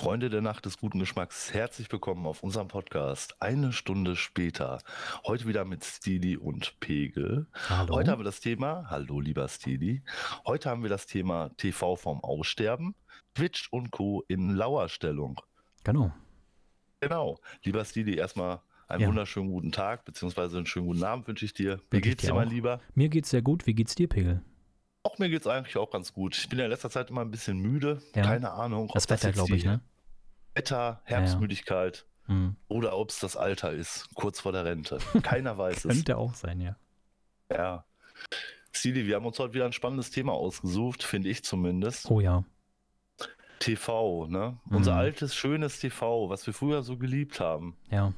Freunde der Nacht des guten Geschmacks, herzlich willkommen auf unserem Podcast. Eine Stunde später. Heute wieder mit Stili und Pegel. Hallo. Heute haben wir das Thema, hallo lieber Stili, heute haben wir das Thema TV vom Aussterben, Twitch und Co. in Lauerstellung. Genau. Genau. Lieber Stili, erstmal einen Ja. wunderschönen guten Tag, beziehungsweise einen schönen guten Abend wünsche ich dir. Wie Wünsche geht's dir dir, mein auch. Lieber? Mir geht's sehr gut. Wie geht's dir, Pegel? Auch mir geht's eigentlich auch ganz gut. Ich bin ja in letzter Zeit immer ein bisschen müde. Ja. Keine Ahnung. Das Wetter, glaube ich, ne? Wetter, ja. Herbstmüdigkeit Hm. oder ob es das Alter ist, kurz vor der Rente. Keiner weiß es. Könnte auch sein, ja. Ja. Stili, wir haben uns heute wieder ein spannendes Thema ausgesucht, finde ich zumindest. Oh ja. TV, ne? Mhm. Unser altes, schönes TV, was wir früher so geliebt haben. Ja.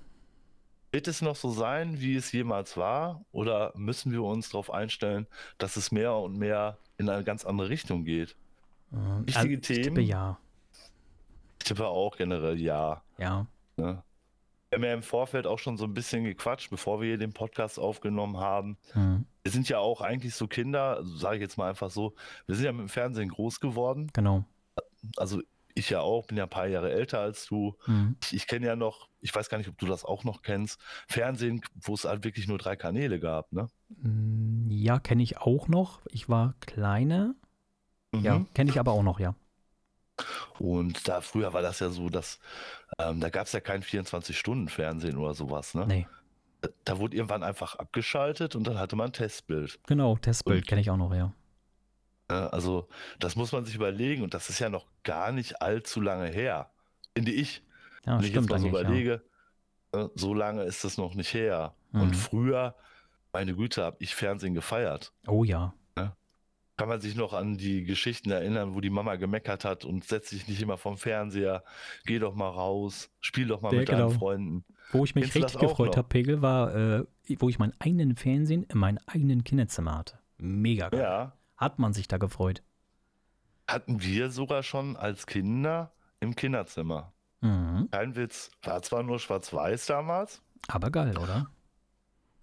Wird es noch so sein, wie es jemals war? Oder müssen wir uns darauf einstellen, dass es mehr und mehr in eine ganz andere Richtung geht? Äh, Wichtige ich Themen? tippe ja. Ich tippe auch generell ja. Ja. Ne? Wir haben ja im Vorfeld auch schon so ein bisschen gequatscht, bevor wir hier den Podcast aufgenommen haben. Hm. Wir sind ja auch eigentlich so Kinder, sage ich jetzt mal einfach so, wir sind ja mit dem Fernsehen groß geworden. Genau. Also ich ja auch, bin ja ein paar Jahre älter als du. Hm. Ich, ich kenne ja noch, ich weiß gar nicht, ob du das auch noch kennst, Fernsehen, wo es halt wirklich nur drei Kanäle gab, ne? Hm, Ja, kenne ich auch noch. Ich war kleiner. Ja, Mhm. kenne ich aber auch noch, ja. Und da früher war das ja so, dass ähm, da gab es ja kein 24-Stunden-Fernsehen oder sowas, ne? Nee. Da, da wurde irgendwann einfach abgeschaltet und dann hatte man ein Testbild. Genau, Testbild kenne ich auch noch, ja. Ne? Also das muss man sich überlegen und das ist ja noch gar nicht allzu lange her, finde ich. Ja, Wenn ich jetzt mal so eigentlich, ja. überlege, äh, so lange ist das noch nicht her. Mhm. Und früher, meine Güte, habe ich Fernsehen gefeiert. Oh ja. Kann man sich noch an die Geschichten erinnern, wo die Mama gemeckert hat und setz dich nicht immer vom Fernseher, geh doch mal raus, spiel doch mal Ja, mit deinen genau. Freunden. Wo ich mich Kennst richtig gefreut habe, Pegel, war, äh, wo ich meinen eigenen Fernsehen in meinem eigenen Kinderzimmer hatte. Mega geil. Ja, Hat man sich da gefreut. hatten wir sogar schon als Kinder im Kinderzimmer. Mhm. Kein Witz. War zwar nur schwarz-weiß damals. Aber geil, oder?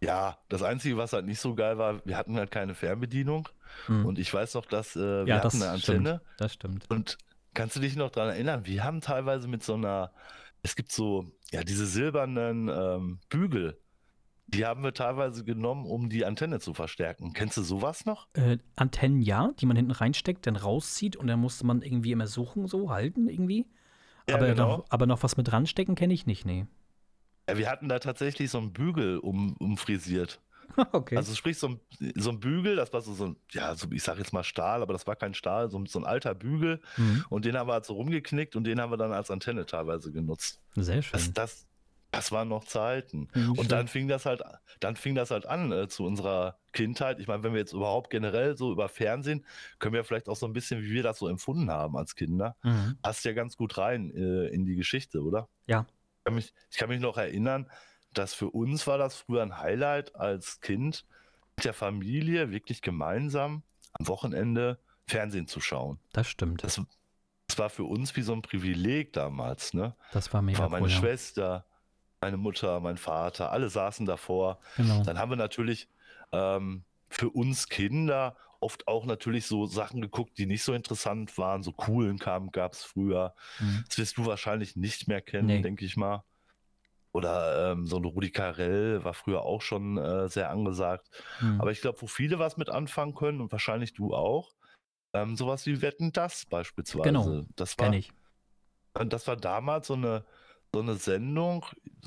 Ja, das Einzige, was halt nicht so geil war, wir hatten halt keine Fernbedienung. Mhm. Und ich weiß noch, dass äh, wir ja, hatten das eine stimmt. Antenne. Das stimmt. Und kannst du dich noch daran erinnern? Wir haben teilweise mit so einer, es gibt so, ja, diese silbernen ähm, Bügel, die haben wir teilweise genommen, um die Antenne zu verstärken. Kennst du sowas noch? Äh, Antennen ja, die man hinten reinsteckt, dann rauszieht und dann musste man irgendwie immer suchen, so halten irgendwie. Ja, aber, genau. noch, aber noch was mit dran stecken kenne ich nicht, nee. Ja, wir hatten da tatsächlich so einen Bügel um, umfrisiert. okay. Also sprich so ein, so ein Bügel, das war so, so ein, ja, so, ich sag jetzt mal Stahl, aber das war kein Stahl, so, ein- so ein alter Bügel. mhm. Und den haben wir halt so rumgeknickt und den haben wir dann als Antenne teilweise genutzt. Sehr schön. Das, das, das waren noch Zeiten. Mhm, Und dann fing das halt, dann fing das halt an äh, zu unserer Kindheit. Ich meine, wenn wir jetzt überhaupt generell so über Fernsehen, können wir vielleicht auch so ein bisschen, wie wir das so empfunden haben als Kinder, Mhm. passt ja ganz gut rein äh, in die Geschichte, oder? Ja. Ich kann, mich, ich kann mich noch erinnern, dass für uns war das früher ein Highlight als Kind, mit der Familie wirklich gemeinsam am Wochenende Fernsehen zu schauen. Das stimmt. Das, das war für uns wie so ein Privileg damals, ne? Das war mega war meine cool. Schwester, meine Mutter, mein Vater, alle saßen davor. Genau. Dann haben wir natürlich ähm, für uns Kinder oft auch natürlich so Sachen geguckt, die nicht so interessant waren. So coolen Kampf gab es früher. Mhm. Das wirst du wahrscheinlich nicht mehr kennen, Nee. denke ich mal. Oder ähm, so ein Rudi Carell war früher auch schon äh, sehr angesagt. Mhm. Aber ich glaube, wo viele was mit anfangen können und wahrscheinlich du auch, ähm, sowas wie Wetten das beispielsweise. Genau, das war, Kenn ich. und das war damals so eine, so eine Sendung,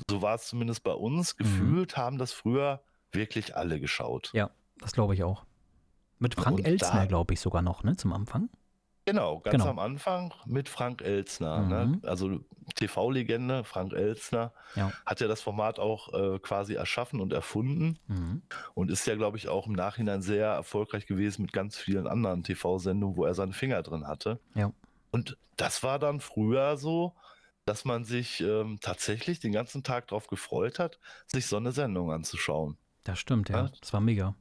so war es zumindest bei uns, gefühlt haben das früher wirklich alle geschaut. Ja, das glaube ich auch. Mit Frank Und Elstner, da- glaube ich, sogar noch, ne, zum Anfang. Genau, ganz Genau. am Anfang mit Frank Elzner. Mhm. Ne? Also TV-Legende, Frank Elzner, Ja. hat ja das Format auch äh, quasi erschaffen und erfunden Mhm. und ist ja, glaube ich, auch im Nachhinein sehr erfolgreich gewesen mit ganz vielen anderen TV-Sendungen, wo er seinen Finger drin hatte. Ja. Und das war dann früher so, dass man sich ähm, tatsächlich den ganzen Tag darauf gefreut hat, sich so eine Sendung anzuschauen. Das stimmt, ja. Ja. Das war mega.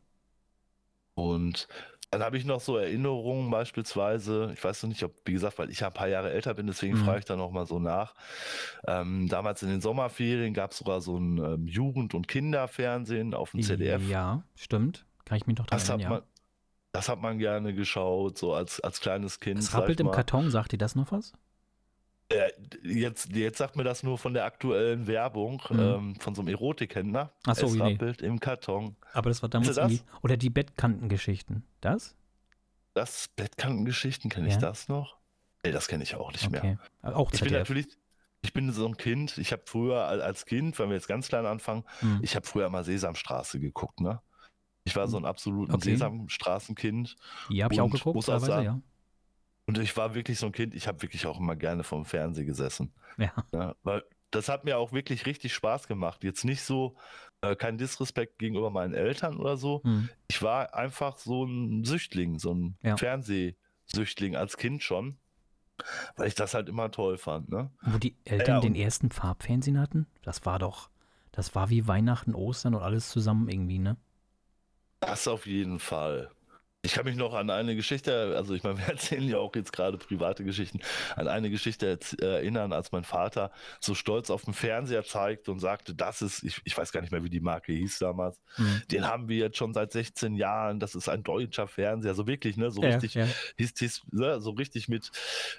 Und dann habe ich noch so Erinnerungen beispielsweise, ich weiß noch nicht, ob, wie gesagt, weil ich ja ein paar Jahre älter bin, deswegen Mhm. frage ich da noch mal so nach. Ähm, damals in den Sommerferien gab es sogar so ein ähm, Jugend- und Kinderfernsehen auf dem ZDF. Ja, stimmt. Kann ich mich noch hat, erinnern, ja. das hat man gerne geschaut, so als, als kleines Kind. Es rappelt im. Karton, sagt dir das noch was? Äh, jetzt, jetzt sagt mir das nur von der aktuellen Werbung Mhm. ähm, von so einem Erotikhändler. Ach so, es nee. rappelt im Karton. Aber das war damals das? irgendwie. Oder die Bettkantengeschichten. Das? Das Bettkantengeschichten, kenne ich Ja. das noch? Nee, das kenne ich auch nicht mehr. Okay. Auch Ich bin ZDF. natürlich, ich bin so ein Kind, ich habe früher al- als Kind, wenn wir jetzt ganz klein anfangen, Hm. ich habe früher mal Sesamstraße geguckt, ne? Ich war so ein absolutes Okay. Sesamstraßenkind Die habe ich auch geguckt, muss auch sagen- ja. Und ich war wirklich so ein Kind, ich habe wirklich auch immer gerne vom Fernseher gesessen. Ja. Ja, weil das hat mir auch wirklich richtig Spaß gemacht. Jetzt nicht so, äh, kein Disrespekt gegenüber meinen Eltern oder so. Hm. Ich war einfach so ein Süchtling, so ein Ja. Fernsehsüchtling als Kind schon, weil ich das halt immer toll fand. Ne? Wo die Eltern Ja, den ersten Farbfernsehen hatten, das war doch, das war wie Weihnachten, Ostern und alles zusammen irgendwie, ne? Das auf jeden Fall. Ich kann mich noch an eine Geschichte, also ich meine, wir erzählen ja auch jetzt gerade private Geschichten, an eine Geschichte erinnern, als mein Vater so stolz auf dem Fernseher zeigte und sagte, das ist, ich, ich weiß gar nicht mehr, wie die Marke hieß damals, Hm. den haben wir jetzt schon seit 16 Jahren, das ist ein deutscher Fernseher, so wirklich, ne, so Ja, richtig, ja. hieß, hieß, ne, so richtig mit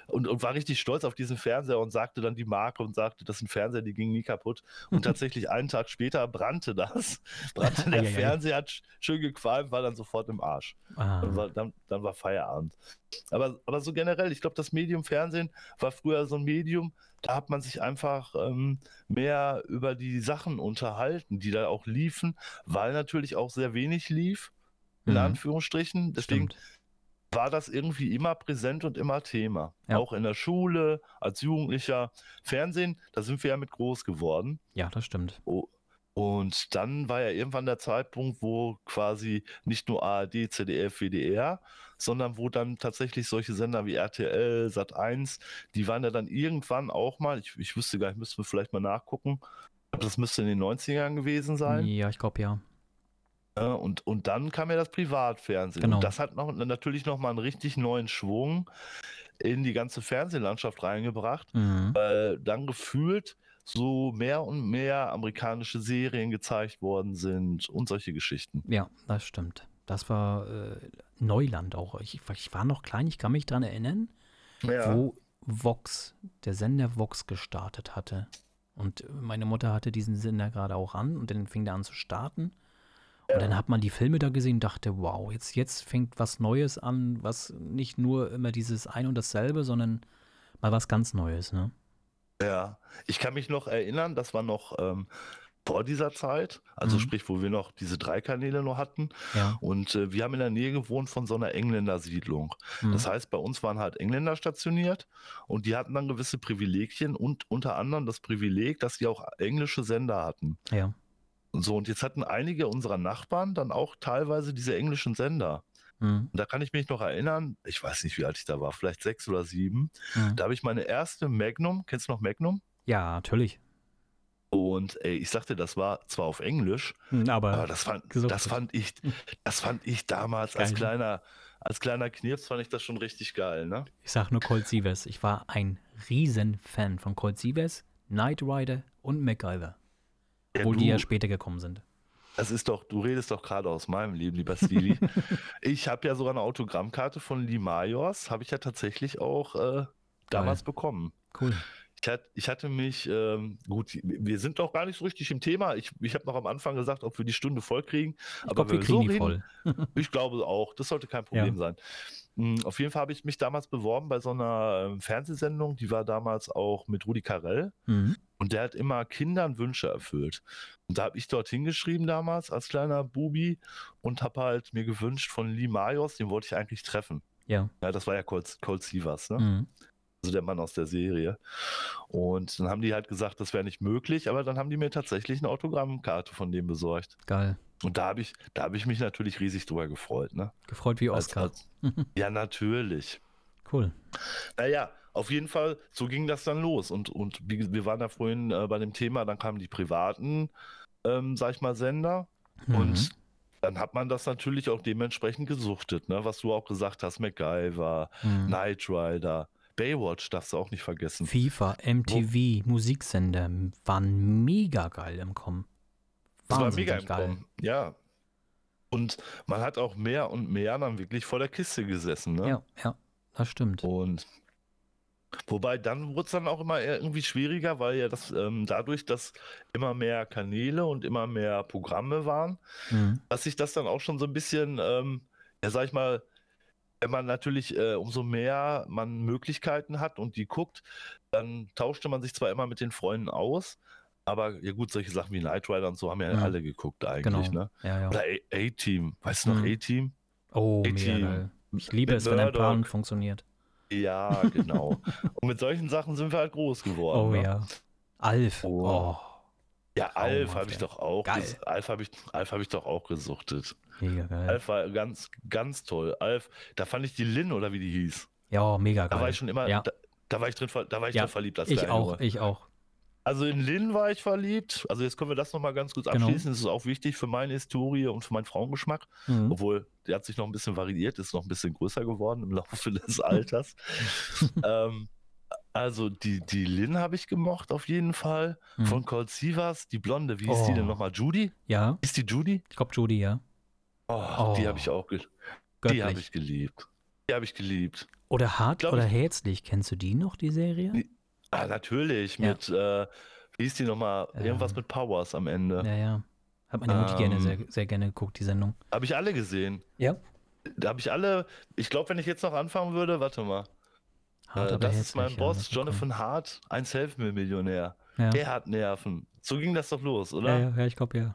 und, und war richtig stolz auf diesen Fernseher und sagte dann die Marke und sagte, das ist ein Fernseher, die ging nie kaputt. Und tatsächlich einen Tag später brannte das, brannte der Eieiei. Fernseher, hat sch- schön gequalmt, war dann sofort im Arsch. Ah, Dann war, dann, dann war Feierabend. Aber, aber so generell, ich glaube, das Medium Fernsehen war früher so ein Medium, da hat man sich einfach ähm, mehr über die Sachen unterhalten, die da auch liefen, weil natürlich auch sehr wenig lief, in Mhm. Anführungsstrichen. Deswegen stimmt. war das irgendwie immer präsent und immer Thema. Ja. Auch in der Schule, als Jugendlicher. Fernsehen, da sind wir ja mit groß geworden. Ja, das stimmt. Oh, Und dann war ja irgendwann der Zeitpunkt, wo quasi nicht nur ARD, ZDF, WDR, sondern wo dann tatsächlich solche Sender wie RTL, Sat1, die waren ja dann irgendwann auch mal, ich, ich wüsste gar nicht, müssten wir vielleicht mal nachgucken, das müsste in den 90ern gewesen sein. Ja, ich glaube ja. Ja, und, und dann kam ja das Privatfernsehen. Genau. Und das hat noch, natürlich nochmal einen richtig neuen Schwung in die ganze Fernsehlandschaft reingebracht, Mhm. weil dann gefühlt so mehr und mehr amerikanische Serien gezeigt worden sind und solche Geschichten. Ja, das stimmt. Das war äh, Neuland auch. Ich, ich war noch klein, ich kann mich dran erinnern, wo Vox, der Sender Vox gestartet hatte. Und meine Mutter hatte diesen Sender gerade auch an und dann fing der an zu starten. Und dann hat man die Filme da gesehen und dachte, wow, jetzt, jetzt fängt was Neues an, was nicht nur immer dieses ein und dasselbe, sondern mal was ganz Neues, ne? Ja, ich kann mich noch erinnern, das war noch ähm, vor dieser Zeit, also Mhm. sprich, wo wir noch diese drei Kanäle noch hatten. Ja. Und äh, wir haben in der Nähe gewohnt von so einer Engländersiedlung. Mhm. Das heißt, bei uns waren halt Engländer stationiert und die hatten dann gewisse Privilegien und unter anderem das Privileg, dass sie auch englische Sender hatten. ja. So, und jetzt hatten einige unserer Nachbarn dann auch teilweise diese englischen Sender. Mhm. Und da kann ich mich noch erinnern, ich weiß nicht, wie alt ich da war, vielleicht sechs oder sieben. Mhm. Da habe ich meine erste Magnum, kennst du noch Magnum? Ja, natürlich. Und ey, ich sagte, das war zwar auf Englisch, Mhm, aber Aber das fand, das fand ich, das fand ich damals als Geil. kleiner, als kleiner Knirps fand ich das schon richtig geil, ne? ich sag nur Colt Sievers. Ich war ein Riesenfan von Colt Sievers, Knight Rider und MacGyver. Ja, Obwohl die du- ja später gekommen sind. Das ist doch, du redest doch gerade aus meinem Leben, lieber Stili. ich habe ja sogar eine Autogrammkarte von Lee Majors, habe ich ja tatsächlich auch äh, damals bekommen. Cool. Ich, hat, ich hatte mich, ähm, gut, wir sind doch gar nicht so richtig im Thema. Ich, ich habe noch am Anfang gesagt, ob wir die Stunde voll kriegen. Ich Aber glaube, wir kriegen so die reden- voll. Ich glaube auch, das sollte kein Problem sein. Mm, Auf jeden Fall habe ich mich damals beworben bei so einer ähm, Fernsehsendung, die war damals auch mit Rudi Carell. Mhm. Und der hat immer Kindern Wünsche erfüllt. Und da habe ich dort hingeschrieben damals als kleiner Bubi und habe halt mir gewünscht von Lee Majors, den wollte ich eigentlich treffen. Ja. Ja, das war ja Colt, Colt Sievers, ne? Mhm. also der Mann aus der Serie. Und dann haben die halt gesagt, das wäre nicht möglich, aber dann haben die mir tatsächlich eine Autogrammkarte von dem besorgt. Geil. Und da habe ich, da habe ich mich natürlich riesig drüber gefreut, ne? Gefreut wie Als- Oscar. als- ja, natürlich. Cool. Naja, auf jeden Fall, so ging das dann los. Und, und wir waren da vorhin äh, bei dem Thema, dann kamen die privaten, ähm, sag ich mal, Sender. Mhm. Und dann hat man das natürlich auch dementsprechend gesuchtet, ne? Was du auch gesagt hast, MacGyver, Mhm. Knight Rider, Baywatch darfst du auch nicht vergessen. FIFA, MTV, Musiksender waren mega geil im Kommen. Das war mega im geil. Kommen. Ja. Und man hat auch mehr und mehr dann wirklich vor der Kiste gesessen, ne? Ja, ja, das stimmt. Und Wobei dann wurde es dann auch immer irgendwie schwieriger, weil ja das ähm, dadurch, dass immer mehr Kanäle und immer mehr Programme waren, mhm. dass sich das dann auch schon so ein bisschen, ähm, ja sag ich mal, wenn man natürlich äh, umso mehr man Möglichkeiten hat und die guckt, dann tauschte man sich zwar immer mit den Freunden aus, aber ja gut, solche Sachen wie Knight Rider und so haben ja, ja. alle geguckt eigentlich, genau. ne? Ja, ja. Oder A-Team, weißt du noch mhm. A-Team? Oh, A-Team. Ich liebe es, wenn ein Plan funktioniert. Ja, genau. und mit solchen Sachen sind wir halt groß geworden. Oh ne? ja. Alf. Oh. oh. Ja, Alf habe ich doch auch. Geil. Alf habe ich, hab ich doch auch gesuchtet. Mega geil. Alf war ganz, ganz toll. Alf, da fand ich die Lin oder wie die hieß. Ja, mega geil. Da war ich schon immer, ja. da, da, war ich drin, da war ich ja. drin verliebt. Als ich auch, Junge. ich auch. Also in Lin war ich verliebt. Also jetzt können wir das nochmal ganz kurz genau. abschließen. Genau. Das ist auch wichtig für meine Historie und für meinen Frauengeschmack. Mhm. Obwohl, der hat sich noch ein bisschen variiert, ist noch ein bisschen größer geworden im Laufe des Alters. ähm, also die, die Lin habe ich gemocht auf jeden Fall. Mhm. Von Cold Sivas, die Blonde, wie oh. ist die denn oh. nochmal? Judy? Ja. Ist die Judy? Ich glaube Judy, ja. Oh, oh. die habe ich auch geliebt. Die habe ich geliebt. Die habe ich geliebt. Oder Hart oder Herzlich, kennst du die noch, die Serie? Ah, natürlich, ja. mit, äh, wie hieß die nochmal? Ähm, Irgendwas mit Powers am Ende. Ja, ja. Hat meine Mutti ähm, gerne, sehr, sehr gerne geguckt, die Sendung. Habe ich alle gesehen. Ja. Da habe ich alle, ich glaube, wenn ich jetzt noch anfangen würde, warte mal. Hart, äh, das ist mein Boss, ja, Jonathan Hart, ein Selfmade-Millionär. Ja. Der hat Nerven. So ging das doch los, oder? Ja, ja, ich glaube ja.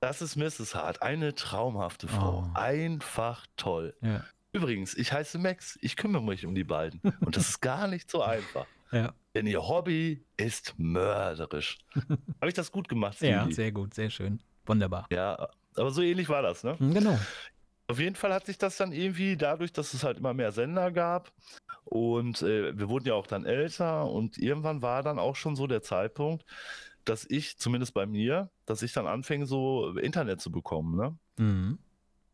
Das ist Mrs. Hart, eine traumhafte Frau. Oh. Einfach toll. Ja. Übrigens, ich heiße Max, ich kümmere mich um die beiden. Und das ist gar nicht so einfach. Ja. Denn ihr Hobby ist mörderisch. Habe ich das gut gemacht? Stevie? Ja, sehr gut, sehr schön. Wunderbar. Ja, aber so ähnlich war das, ne? Hm, genau. Auf jeden Fall hat sich das dann irgendwie dadurch, dass es halt immer mehr Sender gab und äh, wir wurden ja auch dann älter und irgendwann war dann auch schon so der Zeitpunkt, dass ich, zumindest bei mir, dass ich dann anfing, so Internet zu bekommen, ne? Mhm.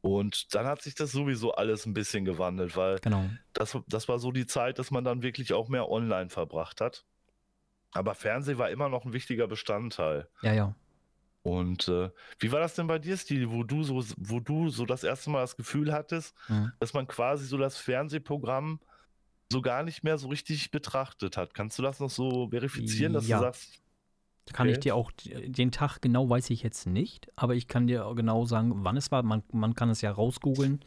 Und dann hat sich das sowieso alles ein bisschen gewandelt, weil genau. das, das war so die Zeit, dass man dann wirklich auch mehr online verbracht hat. Aber Fernsehen war immer noch ein wichtiger Bestandteil. Ja, ja. Und äh, wie war das denn bei dir, Steve, wo du so, wo du so das erste Mal das Gefühl hattest, mhm. dass man quasi so das Fernsehprogramm so gar nicht mehr so richtig betrachtet hat? Kannst du das noch so verifizieren, dass ja. du sagst, kann okay. ich dir auch, den Tag genau weiß ich jetzt nicht, aber ich kann dir genau sagen, wann es war. Man, man kann es ja rausgoogeln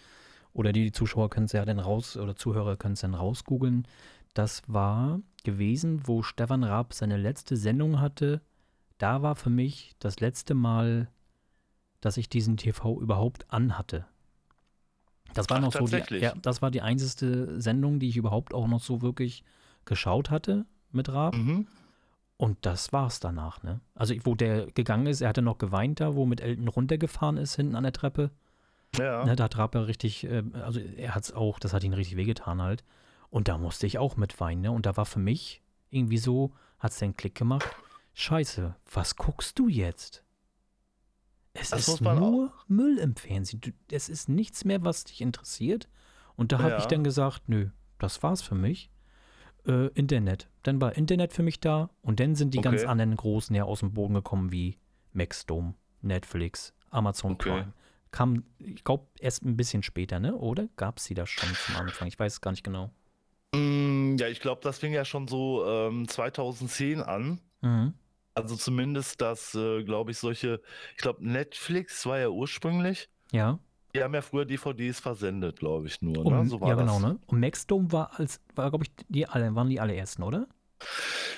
oder die Zuschauer können es ja dann raus oder Zuhörer können es dann rausgoogeln. Das war gewesen, wo Stefan Raab seine letzte Sendung hatte. Da war für mich das letzte Mal, dass ich diesen TV überhaupt anhatte. Das war Ach, noch so die, ja, das war die einzige Sendung, die ich überhaupt auch noch so wirklich geschaut hatte mit Raab. Mhm. Und das war's danach, ne? Also, wo der gegangen ist, er hatte noch geweint da, wo mit Elton runtergefahren ist, hinten an der Treppe. Ja. Ne, da trab er richtig, äh, also er hat's auch, das hat ihn richtig wehgetan halt. Und da musste ich auch mit weinen, ne? Und da war für mich irgendwie so, hat's den Klick gemacht. Scheiße, was guckst du jetzt? Es das ist nur auch. Müll im Fernsehen. Du, es ist nichts mehr, was dich interessiert. Und da ja. habe ich dann gesagt, nö, das war's für mich äh, Internet. Dann war Internet für mich da und dann sind die okay. ganz anderen großen ja aus dem Boden gekommen wie Maxdome, Netflix, Amazon okay. Prime. Kam, ich glaube, erst ein bisschen später, ne? Oder gab es sie da schon zum Anfang? Ich weiß es gar nicht genau. Mm, ja, ich glaube, das fing ja schon so ähm, 2010 an. Mhm. Also zumindest, dass, äh, glaube ich, solche, ich glaube, Netflix war ja ursprünglich. Ja. Die haben ja früher DVDs versendet, glaube ich nur. Ne? So ja, genau, ne? Und Maxdome war als, war, glaube ich, die alle, waren die allerersten, oder?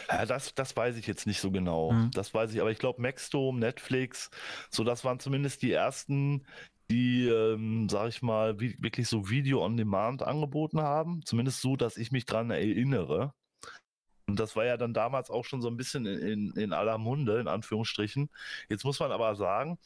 Ja, das, das weiß ich jetzt nicht so genau. Mhm. Das weiß ich, aber ich glaube, Maxdome, Netflix, so das waren zumindest die ersten, die, ähm, sag ich mal, wie, wirklich so Video on Demand angeboten haben. Zumindest so, dass ich mich dran erinnere. Und das war ja dann damals auch schon so ein bisschen in, in, aller Munde, in Anführungsstrichen. Jetzt muss man aber sagen,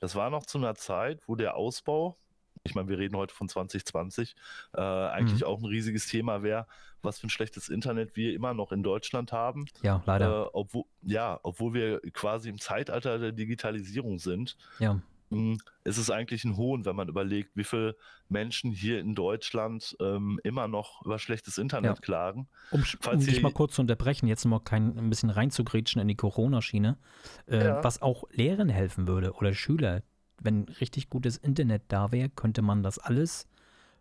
das war noch zu einer Zeit, wo der Ausbau, ich meine, wir reden heute von 2020, äh, eigentlich mhm. auch ein riesiges Thema wäre, was für ein schlechtes Internet wir immer noch in Deutschland haben. Ja, leider. Äh, obwohl, ja, obwohl wir quasi im Zeitalter der Digitalisierung sind. Ja. Hm, ist es eigentlich ein Hohn, wenn man überlegt, wie viele Menschen hier in Deutschland ähm, immer noch über schlechtes Internet ja. klagen. Um, um dich mal kurz zu unterbrechen, jetzt noch kein, ein bisschen reinzugrätschen in die Corona-Schiene, äh, ja. was auch Lehrern helfen würde oder Schüler. Wenn richtig gutes Internet da wäre, könnte man das alles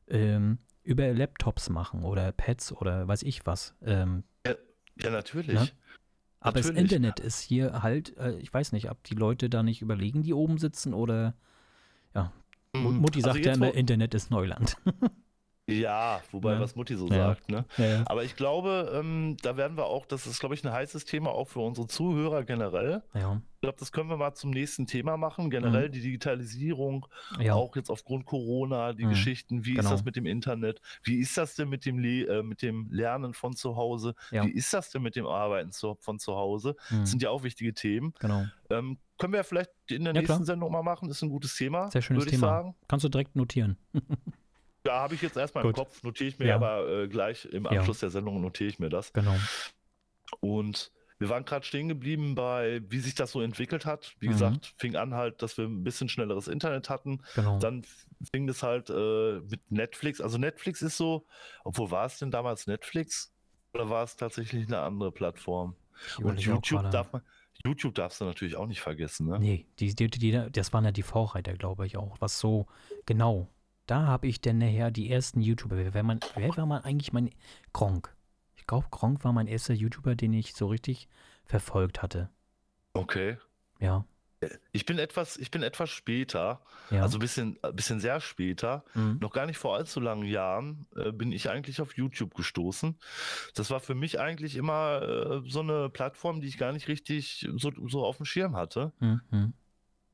ähm, über Laptops machen oder Pads oder weiß ich was. Ähm, Ja, natürlich. Ne? Aber natürlich. das Internet ist hier halt, äh, ich weiß nicht, ob die Leute da nicht überlegen, die oben sitzen oder ja. Mhm. Mutti sagt also ja immer, Internet ist Neuland. Ja, wobei ja. was Mutti so ja. sagt. Ne? Ja, Aber ich glaube, ähm, da werden wir auch, das ist, glaube ich, ein heißes Thema auch für unsere Zuhörer generell. Ich glaube, das können wir mal zum nächsten Thema machen. Generell mhm. die Digitalisierung, auch jetzt aufgrund Corona, die mhm. Geschichten, wie genau. ist das mit dem Internet? Wie ist das denn mit dem, Le äh, mit dem Lernen von zu Hause? Wie ist das denn mit dem Arbeiten zu, von zu Hause? Mhm. Das sind ja auch wichtige Themen. Genau. Ähm, können wir vielleicht in der nächsten klar. Sendung mal machen. Das ist ein gutes Thema. Sehr schönes Thema. Sagen. Kannst du direkt notieren. Da habe ich jetzt erstmal im Kopf, notiere ich mir, ja. aber äh, gleich im Abschluss ja. der Sendung notiere ich mir das. Genau. Und wir waren gerade stehen geblieben bei, wie sich das so entwickelt hat. Wie mhm. gesagt, fing an halt, dass wir ein bisschen schnelleres Internet hatten. Genau. Dann fing das halt äh, mit Netflix. Also Netflix ist so, obwohl war es denn damals Netflix? Oder war es tatsächlich eine andere Plattform? Und YouTube darf man, YouTube darfst du natürlich auch nicht vergessen, ne? Nee, die, die, die, das waren ja die Vorreiter, glaube ich auch. Was so, genau, da habe ich dann nachher die ersten YouTuber. Wer war, man, wer war man eigentlich mein Gronk? Ich glaube, Gronk war mein erster YouTuber, den ich so richtig verfolgt hatte. Okay. Ja. Ich bin etwas, ich bin etwas später, ja. also ein bisschen, bisschen sehr später, mhm. noch gar nicht vor allzu langen Jahren, äh, bin ich eigentlich auf YouTube gestoßen. Das war für mich eigentlich immer äh, so eine Plattform, die ich gar nicht richtig so, so auf dem Schirm hatte. Mhm.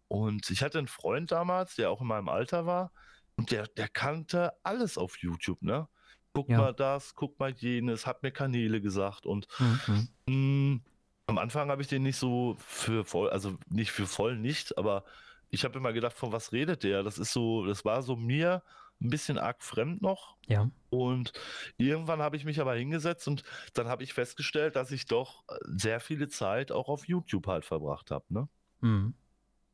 Und ich hatte einen Freund damals, der auch in meinem Alter war, und der, der kannte alles auf YouTube, ne? Guck ja. mal das, guck mal jenes, hat mir Kanäle gesagt und mhm. mh, mm, am Anfang habe ich den nicht so für voll, also nicht für voll nicht, aber ich habe immer gedacht, von was redet der? Das ist so, das war so mir ein bisschen arg fremd noch. Ja. Und irgendwann habe ich mich aber hingesetzt und dann habe ich festgestellt, dass ich doch sehr viele Zeit auch auf YouTube halt verbracht habe, ne? Mhm.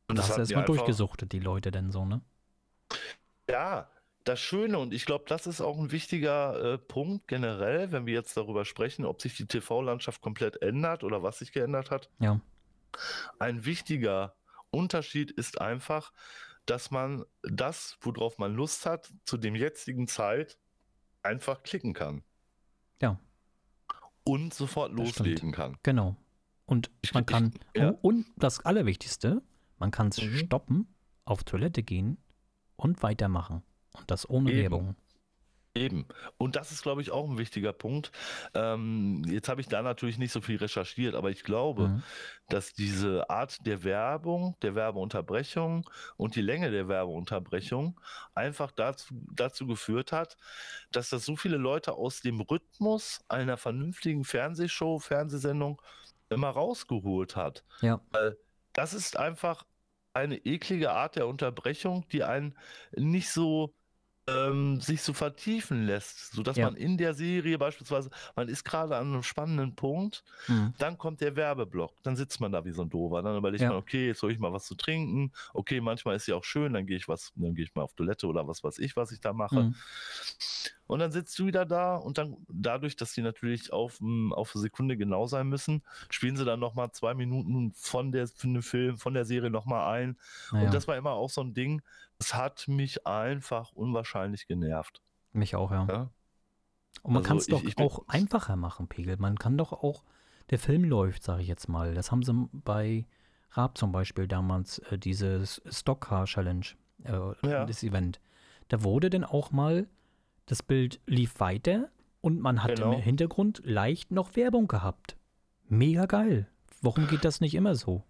Und das, das hast du erstmal durchgesuchtet, die Leute denn so, ne? Ja, das Schöne, und ich glaube, das ist auch ein wichtiger äh, Punkt generell, wenn wir jetzt darüber sprechen, ob sich die TV-Landschaft komplett ändert oder was sich geändert hat. Ja. Ein wichtiger Unterschied ist einfach, dass man das, worauf man Lust hat, zu dem jetzigen Zeit einfach klicken kann. Ja. Und sofort loslegen kann. Genau. Und ich, man kann, ich, ja. und das Allerwichtigste, man kann es mhm. stoppen, auf Toilette gehen und weitermachen. Und das ohne Eben. Werbung. Eben. Und das ist, glaube ich, auch ein wichtiger Punkt. Ähm, jetzt habe ich da natürlich nicht so viel recherchiert, aber ich glaube, mhm. dass diese Art der Werbung, der Werbeunterbrechung und die Länge der Werbeunterbrechung einfach dazu, dazu geführt hat, dass das so viele Leute aus dem Rhythmus einer vernünftigen Fernsehshow, Fernsehsendung immer rausgeholt hat. Ja. Weil das ist einfach eine eklige Art der Unterbrechung, die einen nicht so ähm, sich so vertiefen lässt, sodass ja. man in der Serie beispielsweise, man ist gerade an einem spannenden Punkt, mhm. dann kommt der Werbeblock, dann sitzt man da wie so ein Dover, dann überlegt ja. man, okay, jetzt hole ich mal was zu trinken, okay, manchmal ist ja auch schön, dann gehe ich was, dann gehe ich mal auf Toilette oder was weiß ich, was ich da mache. Mhm. Und dann sitzt du wieder da und dann dadurch, dass die natürlich auf, auf eine Sekunde genau sein müssen, spielen sie dann nochmal zwei Minuten von der von dem Film, von der Serie nochmal ein. Naja. Und das war immer auch so ein Ding, das hat mich einfach unwahrscheinlich genervt. Mich auch, ja. ja? Und man also kann es doch ich, auch einfacher machen, Pegel. Man kann doch auch, der Film läuft, sage ich jetzt mal. Das haben sie bei Raab zum Beispiel damals, äh, dieses Stockcar Challenge, äh, ja. das Event. Da wurde dann auch mal, das Bild lief weiter und man hat genau. im Hintergrund leicht noch Werbung gehabt. Mega geil. Warum geht das nicht immer so?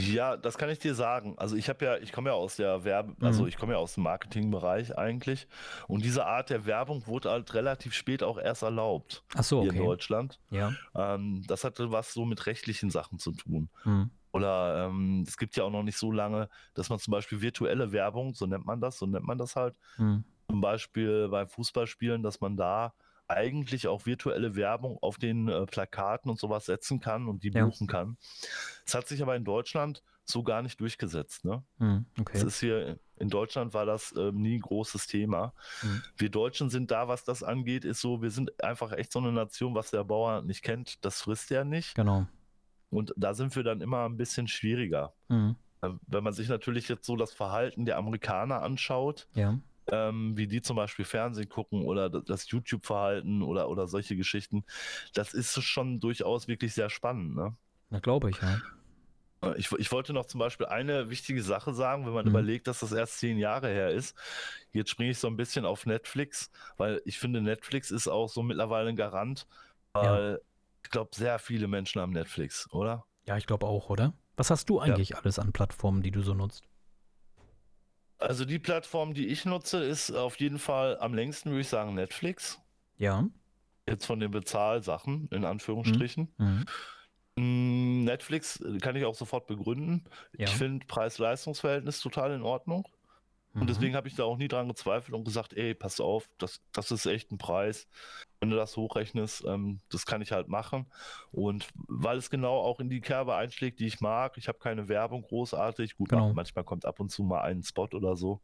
Ja, das kann ich dir sagen. Also ich habe ja, ich komme ja aus der Werbe, mhm. also ich komme ja aus dem Marketingbereich eigentlich. Und diese Art der Werbung wurde halt relativ spät auch erst erlaubt. Ach so, hier okay. in Deutschland. Ja. Ähm, das hatte was so mit rechtlichen Sachen zu tun. Mhm. Oder ähm, es gibt ja auch noch nicht so lange, dass man zum Beispiel virtuelle Werbung, so nennt man das, so nennt man das halt. Mhm. Zum Beispiel bei Fußballspielen, dass man da eigentlich auch virtuelle Werbung auf den äh, Plakaten und sowas setzen kann und die ja. buchen kann. Es hat sich aber in Deutschland so gar nicht durchgesetzt. Ne? Hm, okay. Es ist hier in Deutschland war das äh, nie ein großes Thema. Hm. Wir Deutschen sind da, was das angeht, ist so, wir sind einfach echt so eine Nation, was der Bauer nicht kennt, das frisst er nicht. Genau. Und da sind wir dann immer ein bisschen schwieriger. Hm. Wenn man sich natürlich jetzt so das Verhalten der Amerikaner anschaut, ja ähm, wie die zum Beispiel Fernsehen gucken oder das YouTube-Verhalten oder, oder solche Geschichten, das ist schon durchaus wirklich sehr spannend. Ne? Na, glaube ich, ja. Äh, ich, ich, wollte noch zum Beispiel eine wichtige Sache sagen, wenn man mhm. überlegt, dass das erst zehn Jahre her ist. Jetzt springe ich so ein bisschen auf Netflix, weil ich finde, Netflix ist auch so mittlerweile ein Garant, weil ja. ich glaube, sehr viele Menschen haben Netflix, oder? Ja, ich glaube auch, oder? Was hast du eigentlich ja. alles an Plattformen, die du so nutzt? Also die Plattform, die ich nutze, ist auf jeden Fall am längsten, würde ich sagen, Netflix. Ja. Jetzt von den Bezahlsachen, in Anführungsstrichen. Mhm. mhm. Mm, Netflix äh, kann ich auch sofort begründen. Ja. Ich finde Preis-Leistungs-Verhältnis total in Ordnung. Und mhm. deswegen habe ich da auch nie dran gezweifelt und gesagt, ey, pass auf, das, das ist echt ein Preis. Wenn du das hochrechnest, ähm, das kann ich halt machen. Und weil es genau auch in die Kerbe einschlägt, die ich mag, ich habe keine Werbung großartig. Gut, genau. manchmal kommt ab und zu mal ein Spot oder so.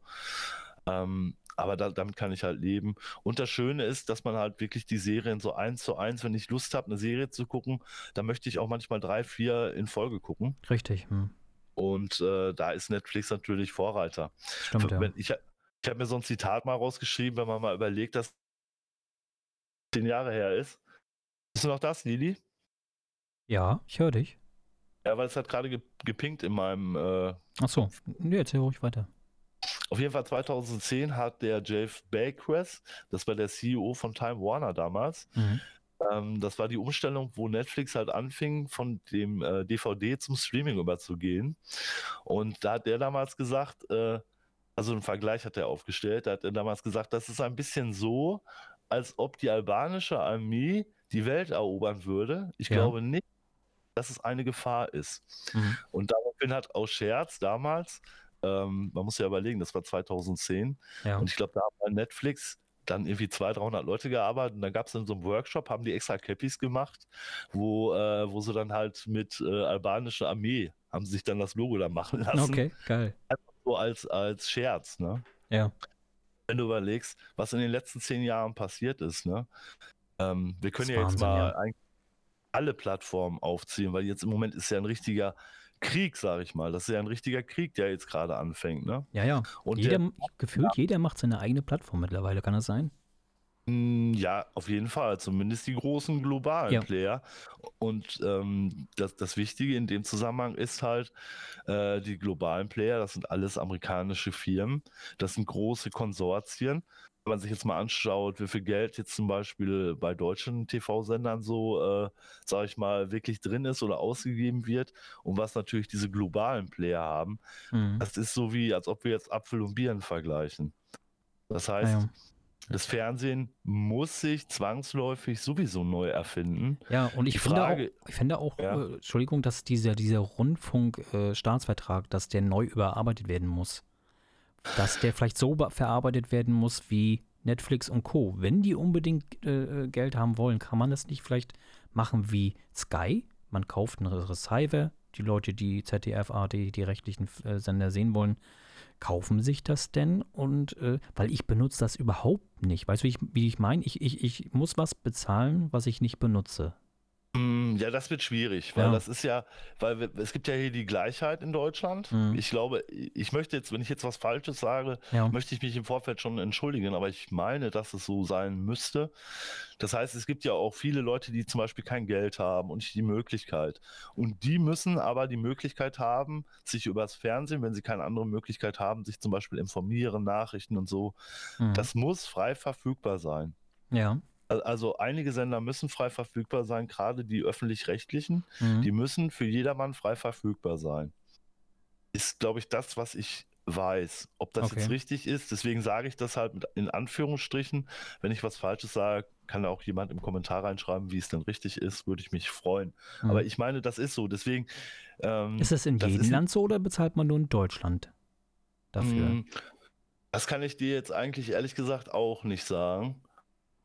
Ähm, aber da, damit kann ich halt leben. Und das Schöne ist, dass man halt wirklich die Serien so eins zu eins, wenn ich Lust habe, eine Serie zu gucken, dann möchte ich auch manchmal drei, vier in Folge gucken. Richtig. Hm. Und äh, da ist Netflix natürlich Vorreiter. Stimmt, ja. ich ich habe mir so ein Zitat mal rausgeschrieben, wenn man mal überlegt, dass zehn Jahre her ist. Ist du noch das, Lili? Ja, ich höre dich. Ja, weil es hat gerade gepinkt in meinem. Äh, Ach so, nee, erzähl ruhig weiter. Auf jeden Fall 2010 hat der Jeff Bakres, das war der CEO von Time Warner damals, mhm. Ähm, das war die Umstellung, wo Netflix halt anfing, von dem äh, DVD zum Streaming überzugehen. Und da hat der damals gesagt, äh, also einen Vergleich hat er aufgestellt, da hat er damals gesagt, das ist ein bisschen so, als ob die albanische Armee die Welt erobern würde. Ich ja. glaube nicht, dass es eine Gefahr ist. Mhm. Und daraufhin hat auch Scherz damals ähm, man muss ja überlegen, das war 2010. Ja. Und ich glaube, da bei Netflix dann irgendwie 200, 300 Leute gearbeitet und dann gab es in so einem Workshop, haben die extra Cappies gemacht, wo, äh, wo sie dann halt mit äh, albanischer Armee haben sich dann das Logo da machen lassen. Okay, geil. Einfach so als, als Scherz, ne? Ja. Wenn du überlegst, was in den letzten zehn Jahren passiert ist, ne? Ähm, wir können ja Wahnsinn, jetzt mal ja. alle Plattformen aufziehen, weil jetzt im Moment ist ja ein richtiger Krieg, sage ich mal. Das ist ja ein richtiger Krieg, der jetzt gerade anfängt. Ne? Ja, ja. Und jeder, der, gefühlt ja. jeder macht seine eigene Plattform mittlerweile, kann das sein? Hm, ja, auf jeden Fall. Zumindest die großen globalen ja. Player. Und ähm, das, das Wichtige in dem Zusammenhang ist halt, äh, die globalen Player, das sind alles amerikanische Firmen, das sind große Konsortien wenn man sich jetzt mal anschaut, wie viel Geld jetzt zum Beispiel bei deutschen TV-Sendern so, äh, sage ich mal, wirklich drin ist oder ausgegeben wird und was natürlich diese globalen Player haben, mhm. das ist so wie, als ob wir jetzt Apfel und Birnen vergleichen. Das heißt, ja, das Fernsehen muss sich zwangsläufig sowieso neu erfinden. Ja, und ich, finde, Frage, auch, ich finde auch, ja. äh, Entschuldigung, dass dieser, dieser Rundfunk-Staatsvertrag, äh, dass der neu überarbeitet werden muss dass der vielleicht so verarbeitet werden muss wie Netflix und Co. Wenn die unbedingt äh, äh, Geld haben wollen, kann man das nicht vielleicht machen wie Sky? Man kauft einen Receiver, die Leute, die ZDF, ARD, die rechtlichen äh, Sender sehen wollen, kaufen sich das denn? Und äh, weil ich benutze das überhaupt nicht. Weißt du, wie ich, wie ich meine? Ich, ich, ich muss was bezahlen, was ich nicht benutze. Ja, das wird schwierig, weil ja. das ist ja, weil wir, es gibt ja hier die Gleichheit in Deutschland. Mhm. Ich glaube, ich möchte jetzt, wenn ich jetzt was Falsches sage, ja. möchte ich mich im Vorfeld schon entschuldigen, aber ich meine, dass es so sein müsste. Das heißt, es gibt ja auch viele Leute, die zum Beispiel kein Geld haben und nicht die Möglichkeit. Und die müssen aber die Möglichkeit haben, sich übers Fernsehen, wenn sie keine andere Möglichkeit haben, sich zum Beispiel informieren, Nachrichten und so. Mhm. Das muss frei verfügbar sein. Ja. Also einige Sender müssen frei verfügbar sein, gerade die öffentlich-rechtlichen, mhm. die müssen für jedermann frei verfügbar sein. Ist, glaube ich, das, was ich weiß. Ob das okay. jetzt richtig ist, deswegen sage ich das halt in Anführungsstrichen. Wenn ich was Falsches sage, kann auch jemand im Kommentar reinschreiben, wie es denn richtig ist, würde ich mich freuen. Mhm. Aber ich meine, das ist so. Deswegen. Ähm, ist es in jedem Land so oder bezahlt man nur in Deutschland dafür? Hm, das kann ich dir jetzt eigentlich ehrlich gesagt auch nicht sagen.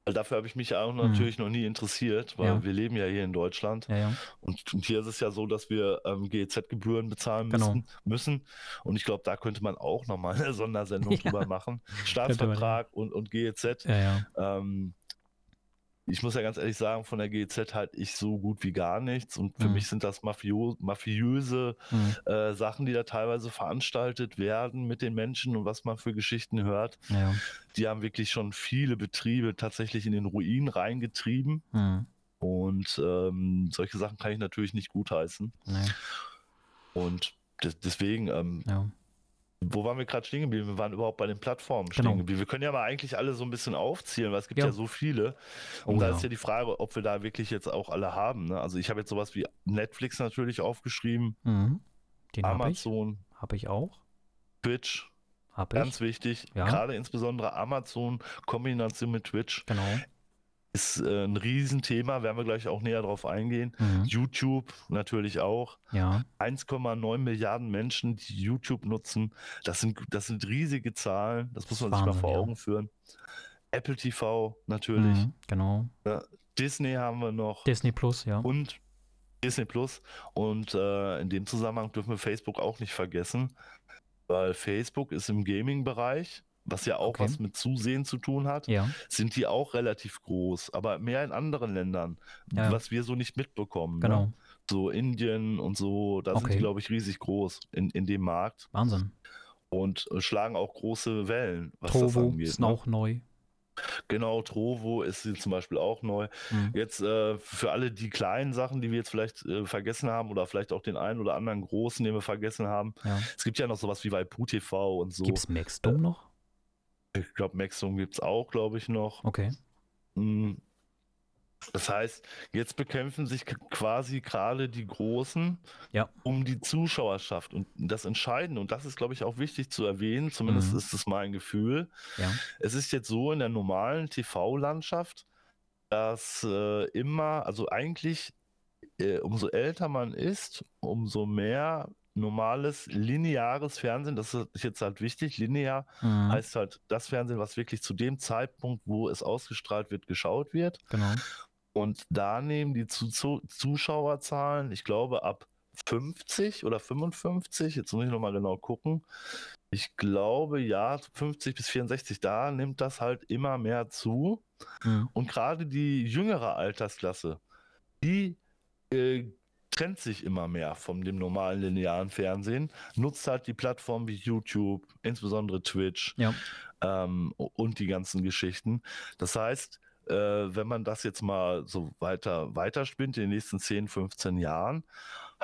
Weil dafür habe ich mich auch mhm. natürlich noch nie interessiert, weil ja. wir leben ja hier in Deutschland. Ja, ja. Und, und, hier ist es ja so, dass wir ähm, GEZ-Gebühren bezahlen genau. müssen, müssen. Und ich glaube, da könnte man auch nochmal eine Sondersendung drüber machen. Staatsvertrag und, und GEZ. Ähm, ich muss ja ganz ehrlich sagen, von der GEZ halt ich so gut wie gar nichts. Und für Mhm. mich sind das mafio mafiöse Mhm. äh, Sachen, die da teilweise veranstaltet werden mit den Menschen und was man für Geschichten hört. Ja. Die haben wirklich schon viele Betriebe tatsächlich in den Ruin reingetrieben. Mhm. Und ähm, solche Sachen kann ich natürlich nicht gutheißen. Nee. Und des- deswegen, ähm, Ja. Wo waren wir gerade stehen geblieben? Wir waren überhaupt bei den Plattformen Genau. stehen geblieben. Wir können ja mal eigentlich alle so ein bisschen aufzählen, weil es gibt ja, Ja. so viele. Und Oh da ja. ist ja die Frage, ob wir da wirklich jetzt auch alle haben. Ne? Also ich habe jetzt sowas wie Netflix natürlich aufgeschrieben, Mhm. Den habe ich. Amazon, Habe ich auch. Twitch, Habe ich. ganz wichtig. Ja. Gerade insbesondere Amazon, Kombination mit Twitch, Genau. Ist äh, ein Riesenthema. Werden wir gleich auch näher drauf eingehen. Mhm. YouTube natürlich auch. Ja. 1,9 Milliarden Menschen, die YouTube nutzen. Das sind, das sind riesige Zahlen. Das muss man sich mal Wahnsinn, vor ja. Augen führen. Apple TV natürlich. Mhm. Genau. Disney haben wir noch. Disney Plus, ja. und Disney Plus. Und äh, in dem Zusammenhang dürfen wir Facebook auch nicht vergessen, weil Facebook ist im Gaming-Bereich, was ja auch Okay. was mit Zusehen zu tun hat, Ja. sind die auch relativ groß, aber mehr in anderen Ländern, Ja, was wir so nicht mitbekommen. Genau. Ne? So Indien und so, da sind Okay. die, glaube ich, riesig groß in, in dem Markt Wahnsinn. und äh, schlagen auch große Wellen, was das Trovo angeht. ist ne? auch neu. Genau, Trovo ist zum Beispiel auch neu. Mhm. Jetzt äh, für alle die kleinen Sachen, die wir jetzt vielleicht äh, vergessen haben oder vielleicht auch den einen oder anderen großen, den wir vergessen haben. Ja. Es gibt ja noch sowas wie Waipu TV und so. Gibt's Maxdom noch? Ich glaube, Maxdom gibt es auch, glaube ich, noch. Okay. Mm. Das heißt, jetzt bekämpfen sich quasi gerade die Großen Ja. um die Zuschauerschaft. Und das Entscheidende, und das ist, glaube ich, auch wichtig zu erwähnen, zumindest Mhm. ist es mein Gefühl, Ja. es ist jetzt so in der normalen TV-Landschaft, dass äh, immer, also eigentlich, äh, umso älter man ist, umso mehr normales, lineares Fernsehen, das ist jetzt halt wichtig, linear Mhm. heißt halt das Fernsehen, was wirklich zu dem Zeitpunkt, wo es ausgestrahlt wird, geschaut wird. Genau. Und da nehmen die zu zu Zuschauerzahlen, ich glaube, ab 50 oder 55, jetzt muss ich nochmal genau gucken. Ich glaube, ja, 50 bis 64, da nimmt das halt immer mehr zu. Mhm. Und gerade die jüngere Altersklasse, die äh, trennt sich immer mehr von dem normalen linearen Fernsehen, nutzt halt die Plattformen wie YouTube, insbesondere Twitch Ja. ähm, und die ganzen Geschichten. Das heißt, äh, wenn man das jetzt mal so weiter weiterspinnt in den nächsten 10, 15 Jahren,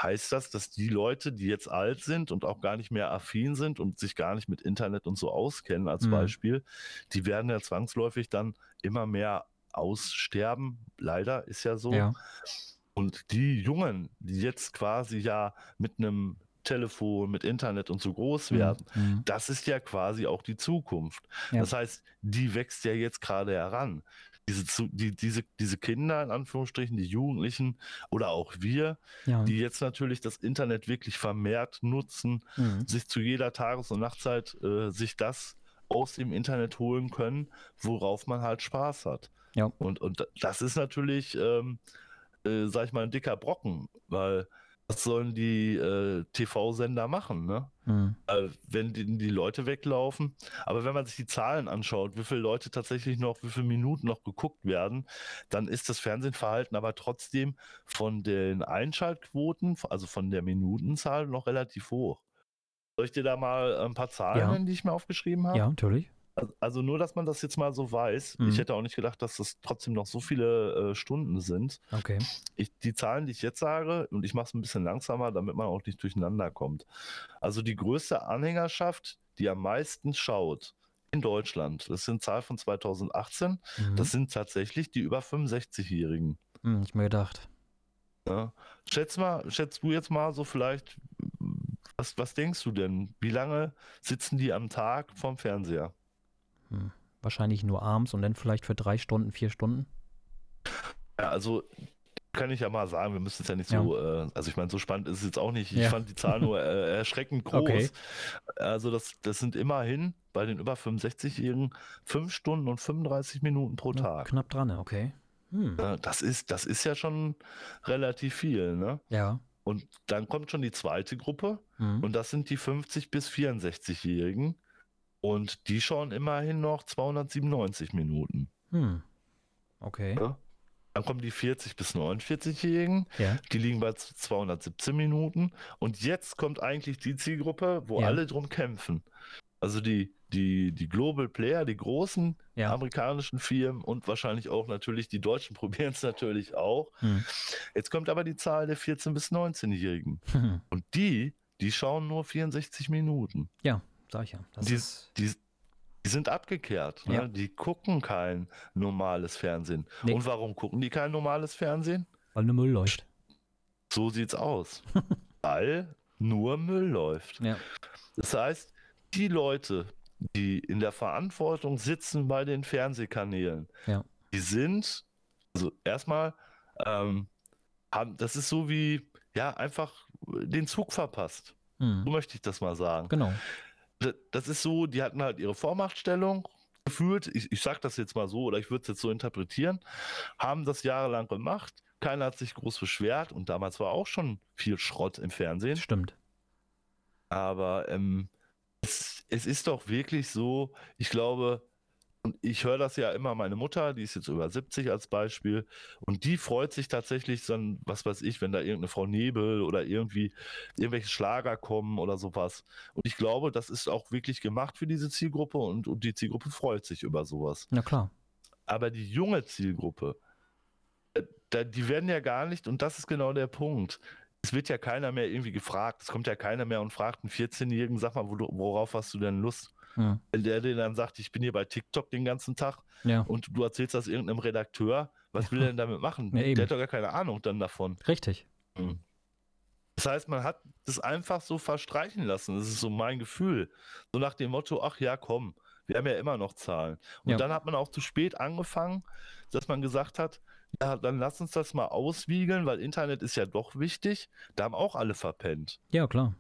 heißt das, dass die Leute, die jetzt alt sind und auch gar nicht mehr affin sind und sich gar nicht mit Internet und so auskennen als Mhm. Beispiel, die werden ja zwangsläufig dann immer mehr aussterben. Leider ist ja so. Ja. Und die Jungen, die jetzt quasi ja mit einem Telefon, mit Internet und so groß werden, Mhm. das ist ja quasi auch die Zukunft. Ja. Das heißt, die wächst ja jetzt gerade heran. Diese, die, diese, diese Kinder, in Anführungsstrichen, die Jugendlichen oder auch wir, Ja. die jetzt natürlich das Internet wirklich vermehrt nutzen, Mhm. sich zu jeder Tages- und Nachtzeit äh, sich das aus dem Internet holen können, worauf man halt Spaß hat. Ja. Und, und das ist natürlich, ähm, äh, sag ich mal, ein dicker Brocken, weil was sollen die äh, TV-Sender machen, ne? Mhm. äh, wenn die, die Leute weglaufen. Aber wenn man sich die Zahlen anschaut, wie viele Leute tatsächlich noch, wie viele Minuten noch geguckt werden, dann ist das Fernsehverhalten aber trotzdem von den Einschaltquoten, also von der Minutenzahl noch relativ hoch. Soll ich dir da mal ein paar Zahlen Ja. nennen, die ich mir aufgeschrieben habe? Ja, natürlich. Also- Also nur, dass man das jetzt mal so weiß. Mhm. Ich hätte auch nicht gedacht, dass das trotzdem noch so viele äh, Stunden sind. Okay. Ich, die Zahlen, die ich jetzt sage, und ich mache es ein bisschen langsamer, damit man auch nicht durcheinander kommt. Also die größte Anhängerschaft, die am meisten schaut in Deutschland, das sind Zahlen von 2018, Mhm. das sind tatsächlich die über 65-Jährigen. Mhm, ich mir gedacht. Ja. Schätz mal, schätzt du jetzt mal so vielleicht, was, was denkst du denn? Wie lange sitzen die am Tag vorm Fernseher? Hm. Wahrscheinlich nur abends und dann vielleicht für drei Stunden, vier Stunden. Ja, also kann ich ja mal sagen, wir müssen es ja nicht so, äh, also ich meine, so spannend ist es jetzt auch nicht. Ich Ja. fand die Zahl nur äh, erschreckend groß. Okay. Also das, das sind immerhin bei den über 65-Jährigen 5 Stunden und 35 Minuten pro Ja, Tag. Knapp dran, okay. Hm. Ja, Das ist, das ist ja schon relativ viel, ne? Ja. Und dann kommt schon die zweite Gruppe Mhm. und das sind die 50 bis 64-Jährigen und die schauen immerhin noch 297 Minuten. Hm. Okay. Ja. Dann kommen die 40 bis 49-Jährigen, Ja. die liegen bei 217 Minuten. Und jetzt kommt eigentlich die Zielgruppe, wo Ja. alle drum kämpfen. Also die, die, die Global Player, die großen Ja. amerikanischen Firmen und wahrscheinlich auch natürlich die Deutschen probieren es natürlich auch. Hm. Jetzt kommt aber die Zahl der 14- bis 19-Jährigen. Hm. Und die, die schauen nur 64 Minuten. Ja, sag ich ja. Die-. Die, die sind abgekehrt. Ne? Ja. Die gucken kein normales Fernsehen. Nee. Und warum gucken die kein normales Fernsehen? Weil nur Müll läuft. So sieht's aus. Weil nur Müll läuft. Ja. Das heißt, die Leute, die in der Verantwortung sitzen bei den Fernsehkanälen, Ja. die sind, also erstmal, ähm, haben, das ist so wie, ja, einfach den Zug verpasst. Hm. So möchte ich das mal sagen. Genau. Das ist so, die hatten halt ihre Vormachtstellung gefühlt, ich, ich sage das jetzt mal so oder ich würde es jetzt so interpretieren, haben das jahrelang gemacht, keiner hat sich groß beschwert und damals war auch schon viel Schrott im Fernsehen. Stimmt. Aber ähm, es, es ist doch wirklich so, ich glaube, und ich höre das ja immer, meine Mutter, die ist jetzt über 70 als Beispiel, und die freut sich tatsächlich dann, was weiß ich, wenn da irgendeine Frau Nebel oder irgendwie irgendwelche Schlager kommen oder sowas. Und ich glaube, das ist auch wirklich gemacht für diese Zielgruppe und, und die Zielgruppe freut sich über sowas. Na klar. Aber die junge Zielgruppe, äh, da, die werden ja gar nicht, und das ist genau der Punkt. Es wird ja keiner mehr irgendwie gefragt. Es kommt ja keiner mehr und fragt einen 14-Jährigen, sag mal, worauf hast du denn Lust? Hm. Wenn der dir dann sagt, ich bin hier bei TikTok den ganzen Tag Ja. und du erzählst das irgendeinem Redakteur, was will er denn damit machen? Ja, der hat doch gar keine Ahnung dann davon. Richtig. Das heißt, man hat das einfach so verstreichen lassen. Das ist so mein Gefühl. So nach dem Motto, ach ja, komm, wir haben ja immer noch Zahlen. Und Ja. dann hat man auch zu spät angefangen, dass man gesagt hat, ja, dann lass uns das mal auswiegeln, weil Internet ist ja doch wichtig. Da haben auch alle verpennt. Ja, klar.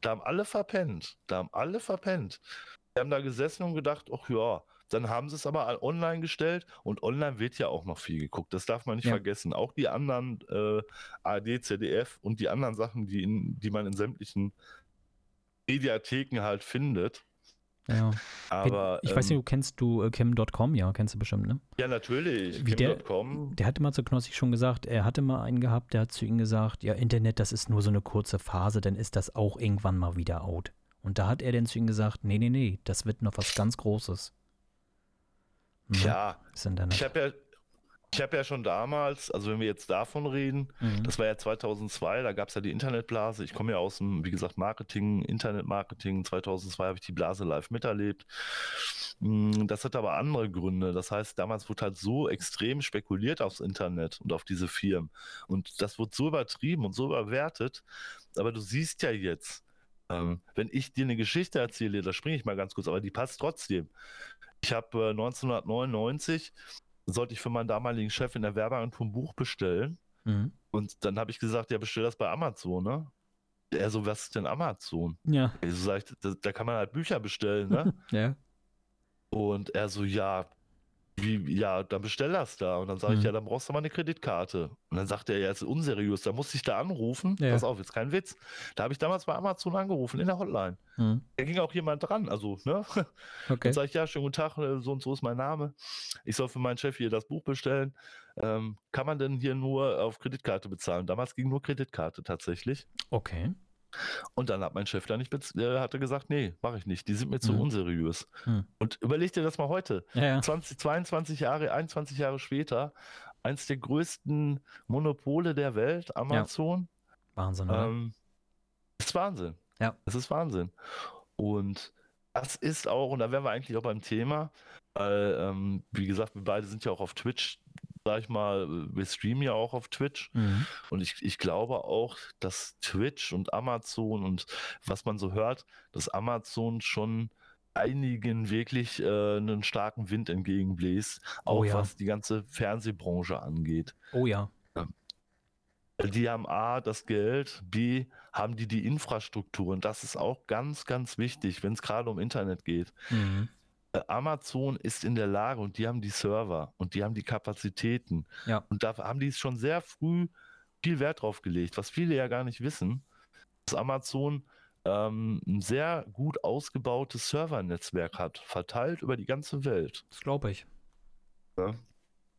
Da haben alle verpennt. Da haben alle verpennt. Wir haben da gesessen und gedacht, ach ja, dann haben sie es aber online gestellt und online wird ja auch noch viel geguckt. Das darf man nicht Ja. vergessen. Auch die anderen äh, ARD, ZDF und die anderen Sachen, die, in, die man in sämtlichen Mediatheken halt findet. Ja. Aber ich weiß nicht, ähm, du kennst du äh, Kim.com, ja, kennst du bestimmt, ne? ja, natürlich. Wie der-. Der hatte mal zu Knossi schon gesagt, er hatte mal einen gehabt, der hat zu ihm gesagt, ja, Internet, das ist nur so eine kurze Phase, dann ist das auch irgendwann mal wieder out. Und da hat er dann zu ihm gesagt, nee, nee, nee, das wird noch was ganz Großes. Ne? Ja, ich habe ja, ich habe ja schon damals, also wenn wir jetzt davon reden, Mhm. Das war ja 2002, da gab es ja die Internetblase. Ich komme ja aus dem, wie gesagt, Marketing, Internetmarketing. 2002 habe ich die Blase live miterlebt. Mm, Das hat aber andere Gründe. Das heißt, damals wurde halt so extrem spekuliert aufs Internet und auf diese Firmen. Und das wurde so übertrieben und so überwertet. Aber du siehst ja jetzt, ähm, wenn ich dir eine Geschichte erzähle, da springe ich mal ganz kurz, aber die passt trotzdem. Ich habe äh, 1999 sollte ich für meinen damaligen Chef in der Werbeagentur ein Buch bestellen. Mhm. Und dann habe ich gesagt, ja, bestell das bei Amazon, ne? Er so, was ist denn Amazon? Ja, Ich so, sag ich, da, da kann man halt Bücher bestellen, ne? ja. Und er so, ja, wie, ja, dann bestell das da. Und dann sage ich, Mhm. ja, dann brauchst du mal eine Kreditkarte. Und dann sagt er, ja, ist unseriös. Da musste ich da anrufen. Ja. Pass auf, jetzt kein Witz. Da habe ich damals bei Amazon angerufen, in der Hotline. Mhm. Da ging auch jemand dran, also, ne? Okay. Dann sage ich, ja, schönen guten Tag, äh, so und so ist mein Name. Ich soll für meinen Chef hier das Buch bestellen. Ähm, kann man denn hier nur auf Kreditkarte bezahlen? Damals ging nur Kreditkarte tatsächlich. Okay. Und dann hat mein Chef da nicht, äh, hatte gesagt, nee, mache ich nicht. Die sind mir zu Mhm. unseriös. Hm. Und überleg dir das mal heute. Ja, ja. 20, 22 Jahre, 21 Jahre später, eins der größten Monopole der Welt, Amazon. Wahnsinn, oder? Ähm, ist Wahnsinn. Ja. Das ist Wahnsinn. Und das ist auch, und da wären wir eigentlich auch beim Thema, weil, ähm, wie gesagt, wir beide sind ja auch auf Twitch, sag ich mal, wir streamen ja auch auf Twitch. Mhm. Und ich, ich glaube auch, dass Twitch und Amazon und was man so hört, dass Amazon schon einigen wirklich äh, einen starken Wind entgegenbläst, auch Oh ja. was die ganze Fernsehbranche angeht. Oh ja. Die haben A, das Geld, B, haben die die Infrastruktur. Und das ist auch ganz, ganz wichtig, wenn es gerade um Internet geht. Mhm. Amazon ist in der Lage und die haben die Server und die haben die Kapazitäten. Ja. Und da haben die schon sehr früh viel Wert drauf gelegt, was viele ja gar nicht wissen, dass Amazon ähm, ein sehr gut ausgebautes Servernetzwerk hat, verteilt über die ganze Welt. Das glaube ich.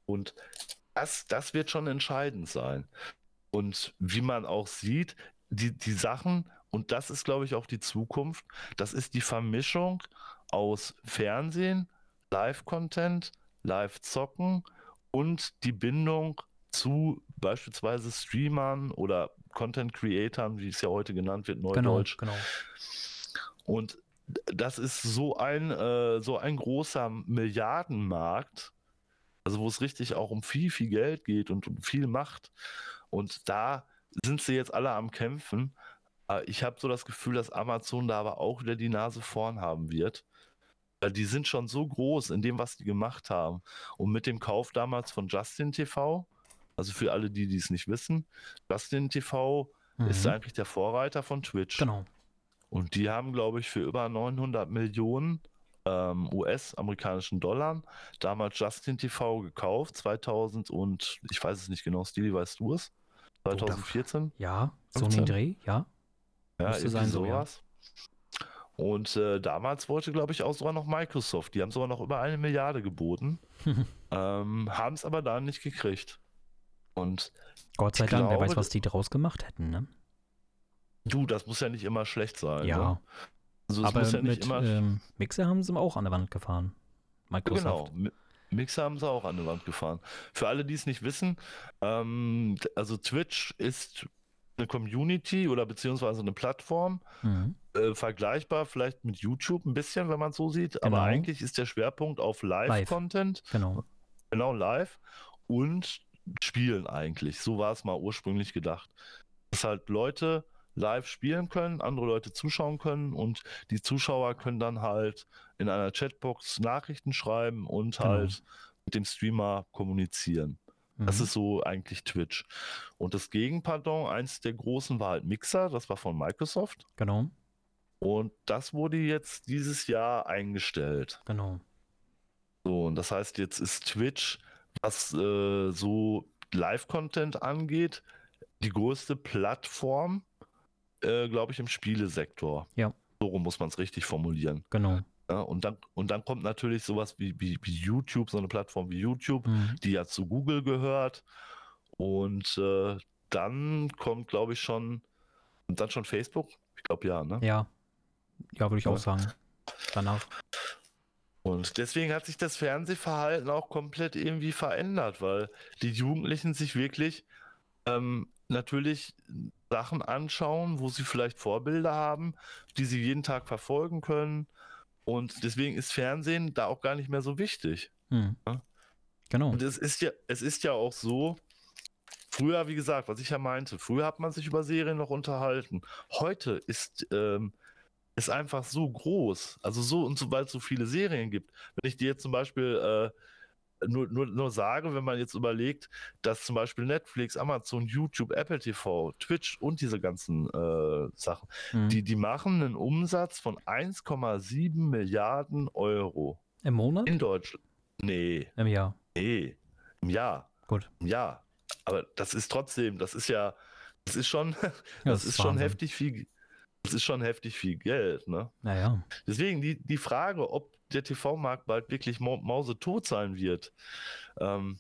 Und das, das wird schon entscheidend sein. Und wie man auch sieht, die, die Sachen, und das ist, glaube ich, auch die Zukunft, das ist die Vermischung aus Fernsehen, Live-Content, Live-Zocken und die Bindung zu beispielsweise Streamern oder Content-Creatern, wie es ja heute genannt wird, Neudeutsch. Genau, genau. Und das ist so ein, äh, so ein großer Milliardenmarkt, also wo es richtig auch um viel, viel Geld geht und um viel Macht. Und da sind sie jetzt alle am Kämpfen. Äh, ich habe so das Gefühl, dass Amazon da aber auch wieder die Nase vorn haben wird. Die sind schon so groß in dem, was die gemacht haben. Und mit dem Kauf damals von Justin TV, also für alle, die es nicht wissen, Justin TV mhm. ist eigentlich der Vorreiter von Twitch. Genau. Und die haben, glaube ich, für über 900 Millionen ähm, US-amerikanischen Dollar damals Justin TV gekauft, 2000 und ich weiß es nicht genau, Stili, weißt du es? 2014? Ja, so ein Dreh, ja. Ja, Müsste sein sowas. Ja. Und äh, damals wollte, glaube ich, auch sogar noch Microsoft. Die haben sogar noch über eine Milliarde geboten, ähm, haben es aber da nicht gekriegt. Und Gott sei Dank, glaube, wer weiß, was die draus gemacht hätten, ne? Du, das muss ja nicht immer schlecht sein. Ja. Ne? Also aber ja mit ähm, Mixer haben sie auch an der Wand gefahren. Microsoft. Genau. Mixer haben sie auch an der Wand gefahren. Für alle, die es nicht wissen, ähm, also Twitch ist eine Community oder beziehungsweise eine Plattform, mhm. äh, vergleichbar vielleicht mit YouTube ein bisschen, wenn man es so sieht, genau. aber eigentlich ist der Schwerpunkt auf Live-Content. Live. Genau. Genau, live und Spielen eigentlich. So war es mal ursprünglich gedacht. Dass halt Leute live spielen können, andere Leute zuschauen können und die Zuschauer können dann halt in einer Chatbox Nachrichten schreiben und genau. halt mit dem Streamer kommunizieren. Mhm. Das ist so eigentlich Twitch. Und das Gegenpardon, eins der großen war halt Mixer, das war von Microsoft. Genau. Und das wurde jetzt dieses Jahr eingestellt. Genau. So, und das heißt, jetzt ist Twitch, was äh, so Live-Content angeht, die größte Plattform äh, glaube ich, im Spielesektor. Ja. So muss man es richtig formulieren. Genau. Ja, und, dann, und dann kommt natürlich sowas wie, wie, wie YouTube, so eine Plattform wie YouTube, mhm. die ja zu Google gehört. Und äh, dann kommt, glaube ich, schon, und dann schon Facebook? Ich glaube ja, ne? Ja. Ja, würde ich ja. auch sagen. Danach. Und deswegen hat sich das Fernsehverhalten auch komplett irgendwie verändert, weil die Jugendlichen sich wirklich ähm, natürlich Sachen anschauen, wo sie vielleicht Vorbilder haben, die sie jeden Tag verfolgen können. Und deswegen ist Fernsehen da auch gar nicht mehr so wichtig. Hm. Ja? Genau. Und es ist ja, es ist ja auch so, früher, wie gesagt, was ich ja meinte, früher hat man sich über Serien noch unterhalten. Heute ist ähm, es einfach so groß, also so und so, weil es so viele Serien gibt. Wenn ich dir jetzt zum Beispiel äh, nur, nur, nur sage, wenn man jetzt überlegt, dass zum Beispiel Netflix, Amazon, YouTube, Apple TV, Twitch und diese ganzen äh, Sachen, mhm. die, die machen einen Umsatz von 1,7 Milliarden Euro. Im Monat? In Deutschland. Nee. Im Jahr. Nee. Im Jahr. Gut. Im Jahr. Aber das ist trotzdem, das ist ja, das ist schon, das, das ist, ist schon heftig viel, das ist schon heftig viel Geld, ne? Naja. Deswegen die, die Frage, ob der TV-Markt bald wirklich mausetot sein wird. Ähm,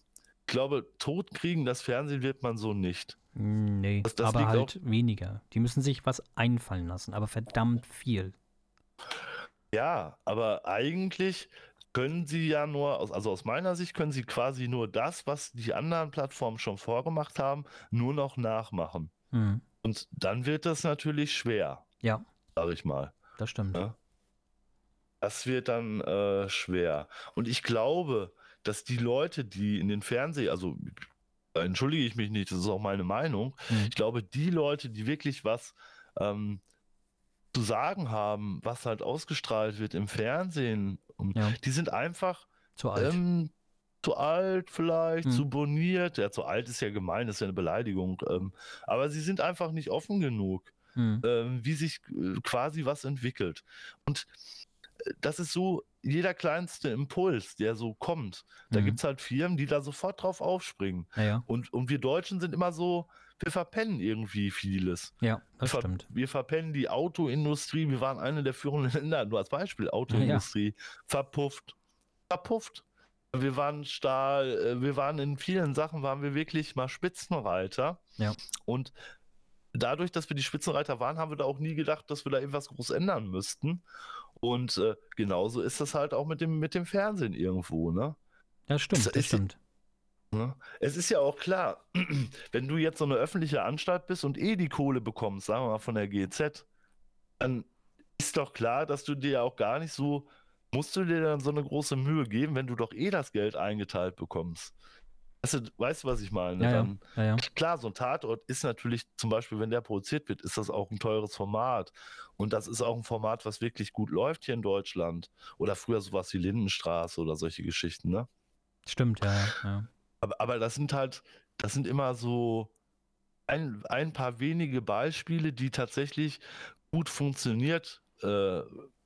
ich glaube, tot kriegen das Fernsehen wird man so nicht. Nee, das, das aber halt weniger. Die müssen sich was einfallen lassen, aber verdammt viel. Ja, aber eigentlich können sie ja nur, also aus meiner Sicht können sie quasi nur das, was die anderen Plattformen schon vorgemacht haben, nur noch nachmachen. Mhm. Und dann wird das natürlich schwer. Ja. Sag ich mal. Das stimmt. Ja? Das wird dann äh, schwer. Und ich glaube, dass die Leute, die in den Fernseh, also entschuldige ich mich nicht, das ist auch meine Meinung, mhm. ich glaube, die Leute, die wirklich was ähm, zu sagen haben, was halt ausgestrahlt wird im Fernsehen, ja. die sind einfach zu alt. Ähm, zu alt vielleicht, mhm. zu boniert. Ja, zu alt ist ja gemein, das ist ja eine Beleidigung. Ähm, aber sie sind einfach nicht offen genug, mhm. ähm, wie sich äh, quasi was entwickelt. Und das ist so jeder kleinste Impuls, der so kommt. Da mhm. gibt es halt Firmen, die da sofort drauf aufspringen. Ja, ja. Und, und wir Deutschen sind immer so, wir verpennen irgendwie vieles. Ja, das wir stimmt. Wir verpennen die Autoindustrie. Wir waren eine der führenden Länder, nur als Beispiel, Autoindustrie. Ja, verpufft. Verpufft. Wir waren Stahl, äh, wir waren in vielen Sachen, waren wir wirklich mal Spitzenreiter. Ja. Und dadurch, dass wir die Spitzenreiter waren, haben wir da auch nie gedacht, dass wir da irgendwas groß ändern müssten. Und äh, genauso ist das halt auch mit dem, mit dem Fernsehen irgendwo, ne? Ja, stimmt, das, das stimmt. Ne? Es ist ja auch klar, wenn du jetzt so eine öffentliche Anstalt bist und eh die Kohle bekommst, sagen wir mal von der GZ, dann ist doch klar, dass du dir auch gar nicht so, musst du dir dann so eine große Mühe geben, wenn du doch eh das Geld eingeteilt bekommst. Weißt du, weißt du was ich meine? Ja, dann, ja, ja. Klar, so ein Tatort ist natürlich zum Beispiel, wenn der produziert wird, ist das auch ein teures Format. Und das ist auch ein Format, was wirklich gut läuft hier in Deutschland. Oder früher sowas wie Lindenstraße oder solche Geschichten, ne? Stimmt, ja, ja. Aber, aber das sind halt, das sind immer so ein, ein paar wenige Beispiele, die tatsächlich gut funktioniert, äh,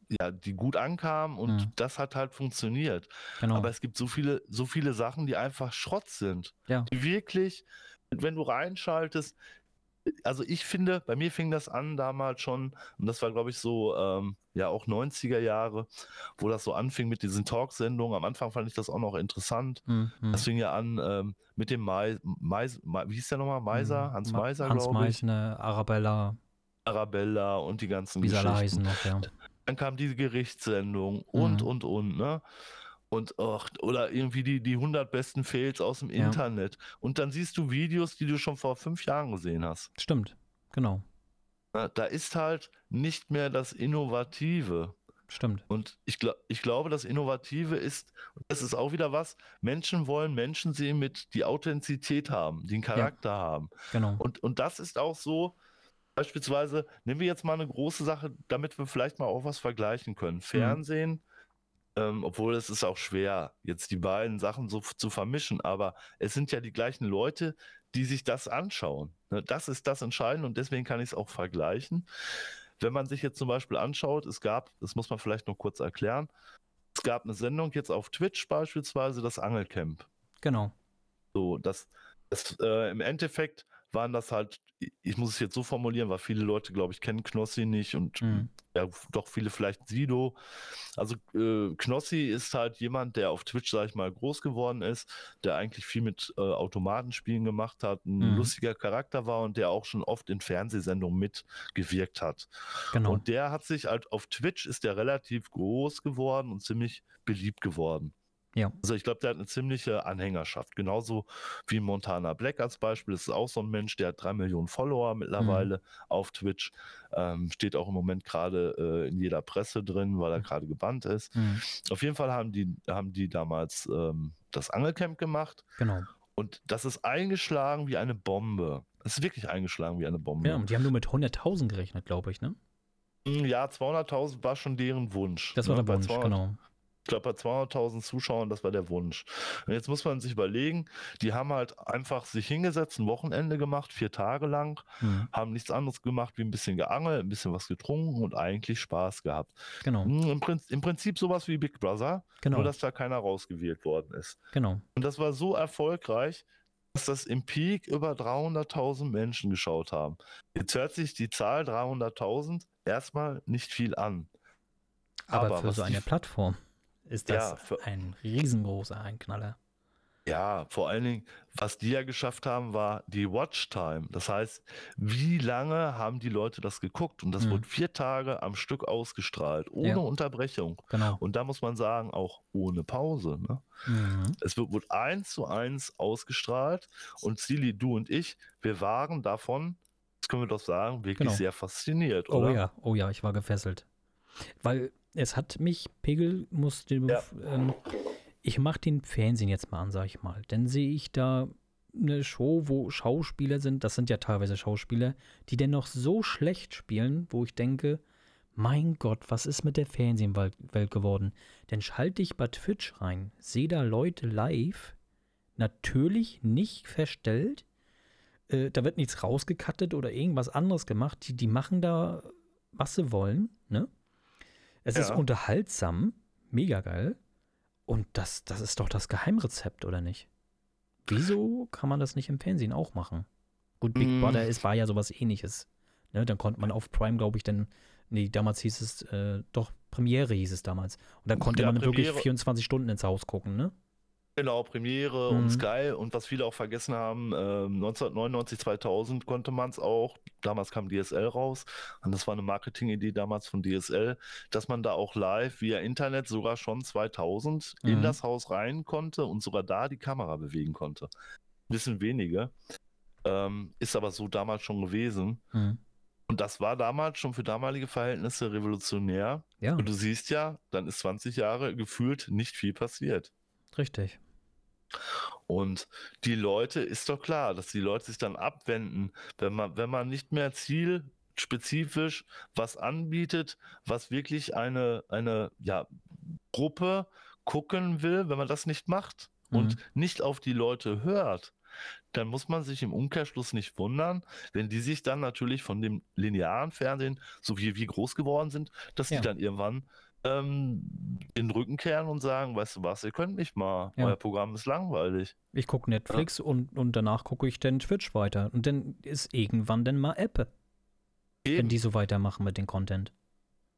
ja, die gut ankamen und mhm. das hat halt funktioniert. Genau. Aber es gibt so viele, so viele Sachen, die einfach Schrott sind. Ja. Die wirklich, wenn du reinschaltest, also ich finde, bei mir fing das an damals schon, und das war, glaube ich, so, ähm, ja, auch 90er Jahre, wo das so anfing mit diesen Talksendungen. Am Anfang fand ich das auch noch interessant. Mhm. Das fing ja an ähm, mit dem Mais, Mais, wie hieß der nochmal? Meiser? Mhm. Hans Meiser, glaube ich. Hans Meisner, Arabella. Arabella und die ganzen Wie Geschichten. Noch, ja. Dann kam diese Gerichtssendung und, mhm. und, und, ne? und ach, oder irgendwie die, die 100 besten Fails aus dem ja. Internet. Und dann siehst du Videos, die du schon vor fünf Jahren gesehen hast. Stimmt, genau. Da ist halt nicht mehr das Innovative. Stimmt. Und ich, glaub, ich glaube, das Innovative ist, das ist auch wieder was, Menschen wollen Menschen sehen mit, die Authentizität haben, einen Charakter ja. haben. Genau. Und, und das ist auch so, beispielsweise, nehmen wir jetzt mal eine große Sache, damit wir vielleicht mal auch was vergleichen können. Mhm. Fernsehen, mhm ähm, obwohl es ist auch schwer, jetzt die beiden Sachen so zu vermischen, aber es sind ja die gleichen Leute, die sich das anschauen. Ne? Das ist das Entscheidende und deswegen kann ich es auch vergleichen. Wenn man sich jetzt zum Beispiel anschaut, es gab, das muss man vielleicht noch kurz erklären, es gab eine Sendung jetzt auf Twitch beispielsweise, das Angelcamp. Genau. So, das, das äh, im Endeffekt waren das halt, ich muss es jetzt so formulieren, weil viele Leute, glaube ich, kennen Knossi nicht und mhm. ja, doch viele vielleicht Sido. Also äh, Knossi ist halt jemand, der auf Twitch, sage ich mal, groß geworden ist, der eigentlich viel mit äh, Automatenspielen gemacht hat, ein mhm. lustiger Charakter war und der auch schon oft in Fernsehsendungen mitgewirkt hat. Genau. Und der hat sich halt auf Twitch ist der relativ groß geworden und ziemlich beliebt geworden. Ja. Also ich glaube, der hat eine ziemliche Anhängerschaft. Genauso wie Montana Black als Beispiel. Das ist auch so ein Mensch, der hat drei Millionen Follower mittlerweile mhm. auf Twitch. Ähm, steht auch im Moment gerade äh, in jeder Presse drin, weil er mhm. gerade gebannt ist. Mhm. Auf jeden Fall haben die, haben die damals ähm, das Angelcamp gemacht. Genau. Und das ist eingeschlagen wie eine Bombe. Es ist wirklich eingeschlagen wie eine Bombe. Ja, und die haben nur mit 100.000 gerechnet, glaube ich, ne? Hm, ja, 200.000 war schon deren Wunsch. Das war ne? der Wunsch, genau ich glaube, bei 200.000 Zuschauern, das war der Wunsch. Und jetzt muss man sich überlegen, die haben halt einfach sich hingesetzt, ein Wochenende gemacht, vier Tage lang, mhm. haben nichts anderes gemacht, wie ein bisschen geangelt, ein bisschen was getrunken und eigentlich Spaß gehabt. Genau. Hm, Im, Prinzip, im Prinzip sowas wie Big Brother, genau. nur dass da keiner rausgewählt worden ist. Genau. Und das war so erfolgreich, dass das im Peak über 300.000 Menschen geschaut haben. Jetzt hört sich die Zahl 300.000 erstmal nicht viel an. Aber, Aber für so eine Plattform ist das ja, ein riesengroßer Einknaller. Ja, vor allen Dingen, was die ja geschafft haben, war die Watchtime. Das heißt, wie lange haben die Leute das geguckt? Und das mhm. wurde vier Tage am Stück ausgestrahlt, ohne ja. Unterbrechung. Genau. Und da muss man sagen, auch ohne Pause. Ne? Mhm. Es wird, wurde eins zu eins ausgestrahlt. Und Silly, du und ich, wir waren davon, das können wir doch sagen, wirklich genau. sehr fasziniert. Oh ja, oh ja, ich war gefesselt. Weil es hat mich, Pegel musste, ja. ähm, ich mache den Fernsehen jetzt mal an, sag ich mal. Dann sehe ich da eine Show, wo Schauspieler sind, das sind ja teilweise Schauspieler, die dennoch so schlecht spielen, wo ich denke, mein Gott, was ist mit der Fernsehwelt geworden? Dann schalte ich bei Twitch rein, sehe da Leute live, natürlich nicht verstellt, äh, da wird nichts rausgekattet oder irgendwas anderes gemacht, die, die machen da, was sie wollen, ne? Es ja. ist unterhaltsam, mega geil. Und das, das ist doch das Geheimrezept, oder nicht? Wieso kann man das nicht im Fernsehen auch machen? Gut, Big mm. Brother ist, war ja sowas ähnliches. Ne, dann konnte man auf Prime, glaube ich, dann, nee, damals hieß es, äh, doch, Premiere hieß es damals. Und dann konnte ja, man Premiere. wirklich 24 Stunden ins Haus gucken, ne? Genau, Premiere mhm. und Sky und was viele auch vergessen haben, äh, 1999, 2000 konnte man es auch, damals kam DSL raus und das war eine Marketingidee damals von DSL, dass man da auch live via Internet sogar schon 2000 mhm. in das Haus rein konnte und sogar da die Kamera bewegen konnte. Wissen wenige, ähm, ist aber so damals schon gewesen. Mhm. Und das war damals schon für damalige Verhältnisse revolutionär. Ja. Und du siehst ja, dann ist 20 Jahre gefühlt nicht viel passiert. Richtig. Und die Leute, ist doch klar, dass die Leute sich dann abwenden, wenn man, wenn man nicht mehr zielspezifisch was anbietet, was wirklich eine, eine ja, Gruppe gucken will, wenn man das nicht macht mhm. und nicht auf die Leute hört, dann muss man sich im Umkehrschluss nicht wundern, wenn die sich dann natürlich von dem linearen Fernsehen, so wie wir groß geworden sind, dass ja. die dann irgendwann ähm, den Rücken kehren und sagen, weißt du was, ihr könnt nicht mal, ja. euer Programm ist langweilig. Ich gucke Netflix ja. und, und danach gucke ich dann Twitch weiter. Und dann ist irgendwann dann mal Apple. Eben. Wenn die so weitermachen mit dem Content.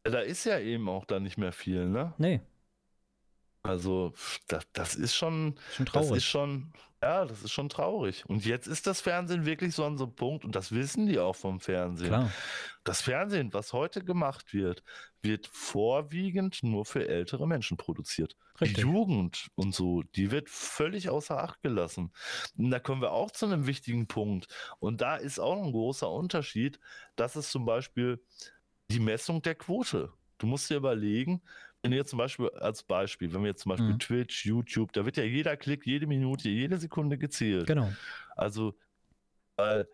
Da ist ja eben auch da nicht mehr viel, ne? Nee. Also, das, das ist schon, schon traurig. Das ist schon, ja, das ist schon traurig. Und jetzt ist das Fernsehen wirklich so an so einem Punkt, und das wissen die auch vom Fernsehen. Klar. Das Fernsehen, was heute gemacht wird, wird vorwiegend nur für ältere Menschen produziert. Richtig. Die Jugend und so, die wird völlig außer Acht gelassen. Und da kommen wir auch zu einem wichtigen Punkt. Und da ist auch ein großer Unterschied. Das ist zum Beispiel die Messung der Quote. Du musst dir überlegen, wenn jetzt zum Beispiel als Beispiel, wenn wir jetzt zum Beispiel mhm. Twitch, YouTube, da wird ja jeder Klick, jede Minute, jede Sekunde gezählt. Genau. Also, äh,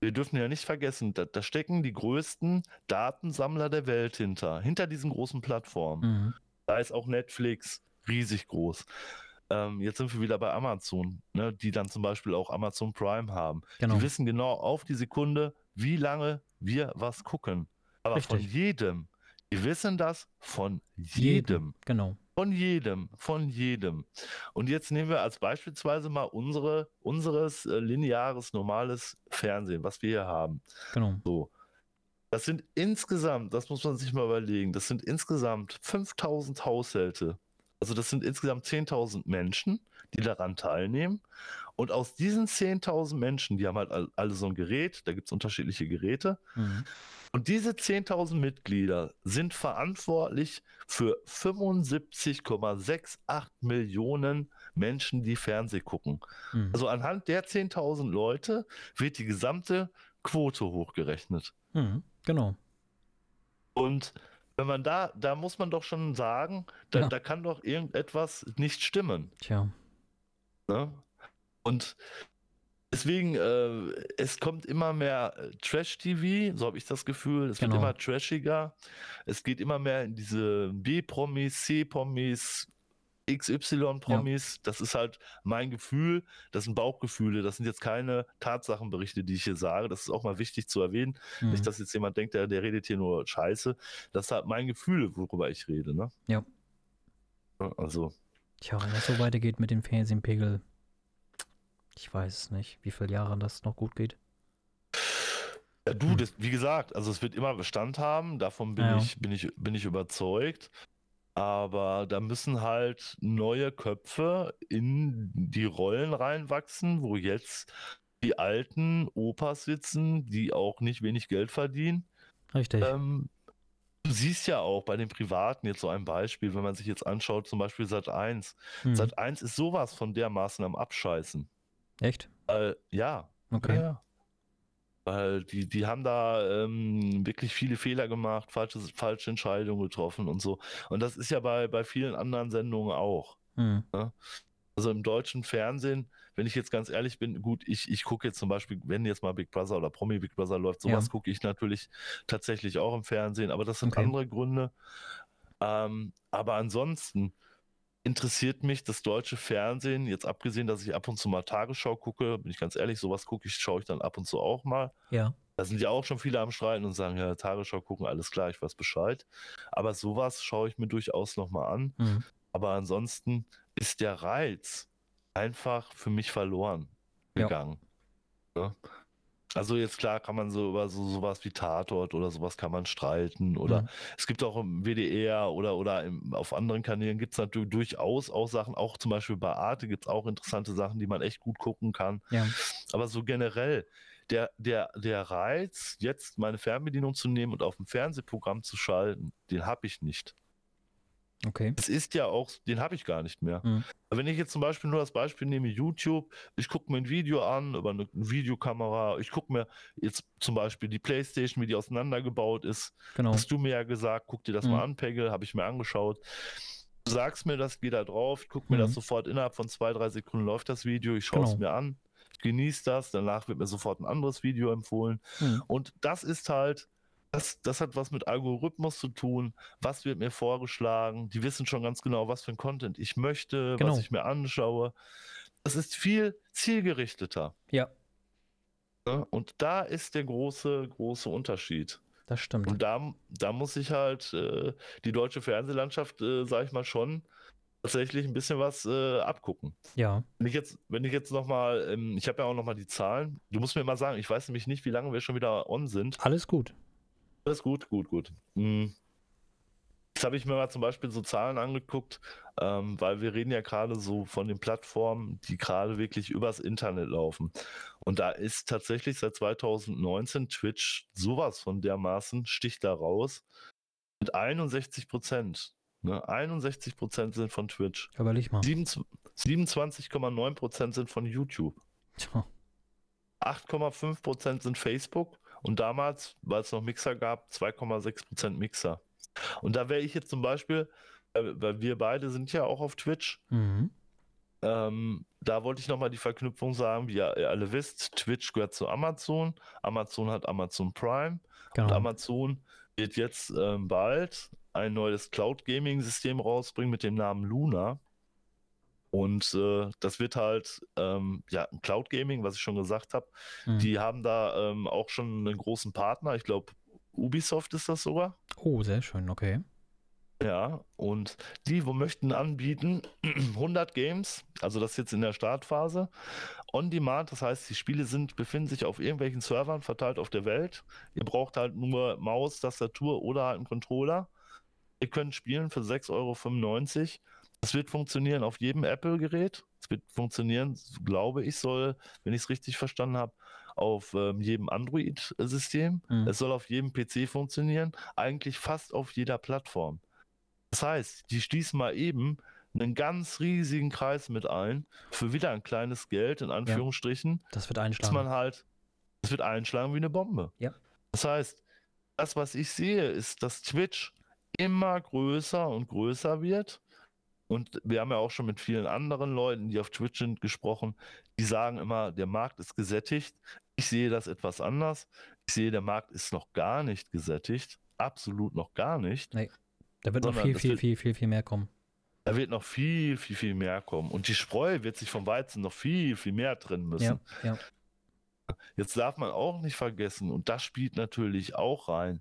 wir dürfen ja nicht vergessen, da, da, stecken die größten Datensammler der Welt hinter, hinter diesen großen Plattformen. Mhm. Da ist auch Netflix riesig groß. Ähm, jetzt sind wir wieder bei Amazon, ne, die dann zum Beispiel auch Amazon Prime haben. Genau. Die wissen genau auf die Sekunde, wie lange wir was gucken. Aber Richtig. von jedem die wissen das von jedem. jedem. Genau. Von jedem, von jedem. Und jetzt nehmen wir als beispielsweise mal unsere, unseres äh, lineares, normales Fernsehen, was wir hier haben. Genau. So. Das sind insgesamt, das muss man sich mal überlegen, das sind insgesamt 5000 Haushalte. Also das sind insgesamt 10.000 Menschen, die daran teilnehmen. Und aus diesen 10.000 Menschen, die haben halt alle so ein Gerät, da gibt es unterschiedliche Geräte. Mhm. Und diese 10.000 Mitglieder sind verantwortlich für 75,68 Millionen Menschen, die Fernseh gucken. Mhm. Also anhand der 10.000 Leute wird die gesamte Quote hochgerechnet. Mhm, genau. Und wenn man da, da muss man doch schon sagen, da, ja. da kann doch irgendetwas nicht stimmen. Tja. Ne? Und Deswegen, äh, es kommt immer mehr äh, Trash-TV, so habe ich das Gefühl. Es genau. wird immer trashiger. Es geht immer mehr in diese B-Promis, C-Promis, XY-Promis. Ja. Das ist halt mein Gefühl. Das sind Bauchgefühle. Das sind jetzt keine Tatsachenberichte, die ich hier sage. Das ist auch mal wichtig zu erwähnen. Mhm. Nicht, dass jetzt jemand denkt, der, der redet hier nur Scheiße. Das ist halt mein Gefühl, worüber ich rede. Ne? Ja. Also. Tja, wenn das so weitergeht mit dem Fernsehpegel, ich weiß es nicht, wie viele Jahre das noch gut geht. Ja, du, hm. das, wie gesagt, also es wird immer Bestand haben, davon bin, ja. ich, bin, ich, bin ich überzeugt. Aber da müssen halt neue Köpfe in die Rollen reinwachsen, wo jetzt die alten Opas sitzen, die auch nicht wenig Geld verdienen. Richtig. Ähm, du siehst ja auch bei den Privaten jetzt so ein Beispiel, wenn man sich jetzt anschaut, zum Beispiel Sat 1. Hm. Sat 1 ist sowas von dermaßen am Abscheißen. Echt? Äh, ja. Okay. Ja. Weil die, die haben da ähm, wirklich viele Fehler gemacht, falsche, falsche Entscheidungen getroffen und so. Und das ist ja bei, bei vielen anderen Sendungen auch. Mhm. Ne? Also im deutschen Fernsehen, wenn ich jetzt ganz ehrlich bin, gut, ich, ich gucke jetzt zum Beispiel, wenn jetzt mal Big Brother oder Promi Big Brother läuft, sowas ja. gucke ich natürlich tatsächlich auch im Fernsehen, aber das sind okay. andere Gründe. Ähm, aber ansonsten, interessiert mich das deutsche Fernsehen, jetzt abgesehen, dass ich ab und zu mal Tagesschau gucke, bin ich ganz ehrlich, sowas gucke ich, schaue ich dann ab und zu auch mal. Ja. Da sind ja auch schon viele am Streiten und sagen, ja, Tagesschau gucken, alles klar, ich weiß Bescheid. Aber sowas schaue ich mir durchaus nochmal an. Mhm. Aber ansonsten ist der Reiz einfach für mich verloren gegangen. Ja. Ja. Also jetzt klar kann man so über so sowas wie Tatort oder sowas kann man streiten oder Mhm. es gibt auch im WDR oder, oder im, auf anderen Kanälen gibt es natürlich durchaus auch Sachen, auch zum Beispiel bei Arte gibt es auch interessante Sachen, die man echt gut gucken kann. Ja. Aber so generell, der, der, der Reiz, jetzt meine Fernbedienung zu nehmen und auf ein Fernsehprogramm zu schalten, den habe ich nicht. Okay. Es ist ja auch, den habe ich gar nicht mehr. Mhm. Wenn ich jetzt zum Beispiel nur das Beispiel nehme, YouTube, ich gucke mir ein Video an über eine Videokamera, ich gucke mir jetzt zum Beispiel die Playstation, wie die auseinandergebaut ist. Genau. Hast du mir ja gesagt, guck dir das Mhm. mal an, Pegel, habe ich mir angeschaut. Du sagst mir das, geh da drauf, guck mir Mhm. das sofort, innerhalb von zwei, drei Sekunden läuft das Video, ich schaue es Genau. mir an, ich genieße das, danach wird mir sofort ein anderes Video empfohlen. Mhm. Und das ist halt, das, das hat was mit Algorithmus zu tun. Was wird mir vorgeschlagen? Die wissen schon ganz genau, was für ein Content ich möchte, Genau. was ich mir anschaue. Das ist viel zielgerichteter. Ja? Und da ist der große, große Unterschied. das stimmt. Und da, da muss ich halt äh, die deutsche Fernsehlandschaft, äh, sag ich mal, schon tatsächlich ein bisschen was äh, abgucken. Ja. Wenn ich jetzt, wenn ich jetzt nochmal, ähm, ich habe ja auch nochmal die Zahlen, du musst mir mal sagen, ich weiß nämlich nicht, wie lange wir schon wieder on sind. Alles gut. Alles gut, gut, gut. Hm. Jetzt habe ich mir mal zum Beispiel so Zahlen angeguckt, ähm, weil wir reden ja gerade so von den Plattformen, die gerade wirklich übers Internet laufen. Und da ist tatsächlich seit 2019 Twitch sowas von dermaßen, sticht da raus, mit 61 Prozent. Ne? 61 Prozent sind von Twitch. Überleg mal. 27,9 Prozent sind von YouTube. Tja. 8,5 Prozent sind Facebook und damals, weil es noch Mixer gab, 2,6 Prozent Mixer. Und da wäre ich jetzt zum Beispiel, äh, weil wir beide sind ja auch auf Twitch, Mhm. ähm, da wollte ich nochmal die Verknüpfung sagen, wie ihr alle wisst, Twitch gehört zu Amazon, Amazon hat Amazon Prime und Genau. Amazon wird jetzt ähm, bald ein neues Cloud-Gaming-System rausbringen mit dem Namen Luna. Und äh, das wird halt, ähm, ja, Cloud Gaming, was ich schon gesagt habe. Mhm. Die haben da ähm, auch schon einen großen Partner. Ich glaube, Ubisoft ist das sogar. Oh, sehr schön, okay. Ja, und die wo möchten anbieten 100 Games, also das jetzt in der Startphase, on demand, das heißt, die Spiele sind, befinden sich auf irgendwelchen Servern verteilt auf der Welt. Ihr braucht halt nur Maus, Tastatur oder halt einen Controller. Ihr könnt spielen für 6,95 Euro. Es wird funktionieren auf jedem Apple-Gerät. Es wird funktionieren, glaube ich, soll, wenn ich es richtig verstanden habe, auf ähm, jedem Android-System. Mhm. Es soll auf jedem PC funktionieren, eigentlich fast auf jeder Plattform. Das heißt, die schließen mal eben einen ganz riesigen Kreis mit ein für wieder ein kleines Geld, in Anführungsstrichen, Das wird dass einschlagen. man halt, es wird einschlagen wie eine Bombe. Ja. Das heißt, das, was ich sehe, ist, dass Twitch immer größer und größer wird. Und wir haben ja auch schon mit vielen anderen Leuten, die auf Twitch sind, gesprochen, die sagen immer, der Markt ist gesättigt. Ich sehe das etwas anders. Ich sehe, der Markt ist noch gar nicht gesättigt. Absolut noch gar nicht. Da wird noch viel, viel, wird- viel, viel, viel mehr kommen. Da wird noch viel, viel, viel mehr kommen. Und die Spreu wird sich vom Weizen noch viel, viel mehr trennen müssen. Ja, ja. Jetzt darf man auch nicht vergessen, und das spielt natürlich auch rein,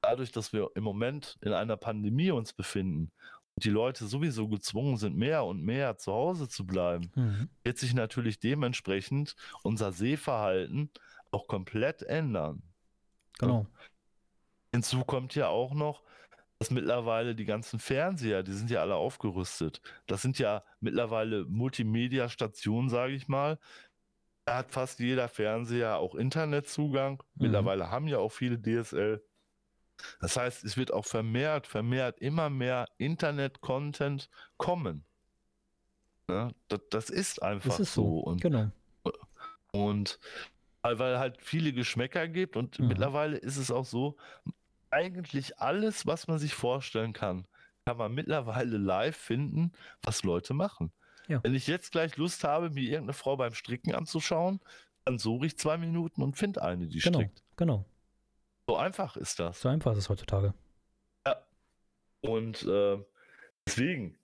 dadurch, dass wir im Moment in einer Pandemie uns befinden die Leute sowieso gezwungen sind, mehr und mehr zu Hause zu bleiben, Mhm. wird sich natürlich dementsprechend unser Sehverhalten auch komplett ändern. Genau. Hinzu kommt ja auch noch, dass mittlerweile die ganzen Fernseher, die sind ja alle aufgerüstet. Das sind ja mittlerweile Multimedia-Stationen, sage ich mal. Da hat fast jeder Fernseher auch Internetzugang. Mittlerweile haben ja auch viele DSL. Das heißt, es wird auch vermehrt, vermehrt immer mehr Internet-Content kommen. Ja, das, das ist einfach Das ist so. so. Und Genau. und weil weil halt viele Geschmäcker gibt und Mhm. mittlerweile ist es auch so, eigentlich alles, was man sich vorstellen kann, kann man mittlerweile live finden, was Leute machen. Ja. Wenn ich jetzt gleich Lust habe, mir irgendeine Frau beim Stricken anzuschauen, dann suche ich zwei Minuten und finde eine, die Genau. strickt. Genau. So einfach ist das. So einfach ist es heutzutage. Und äh, deswegen,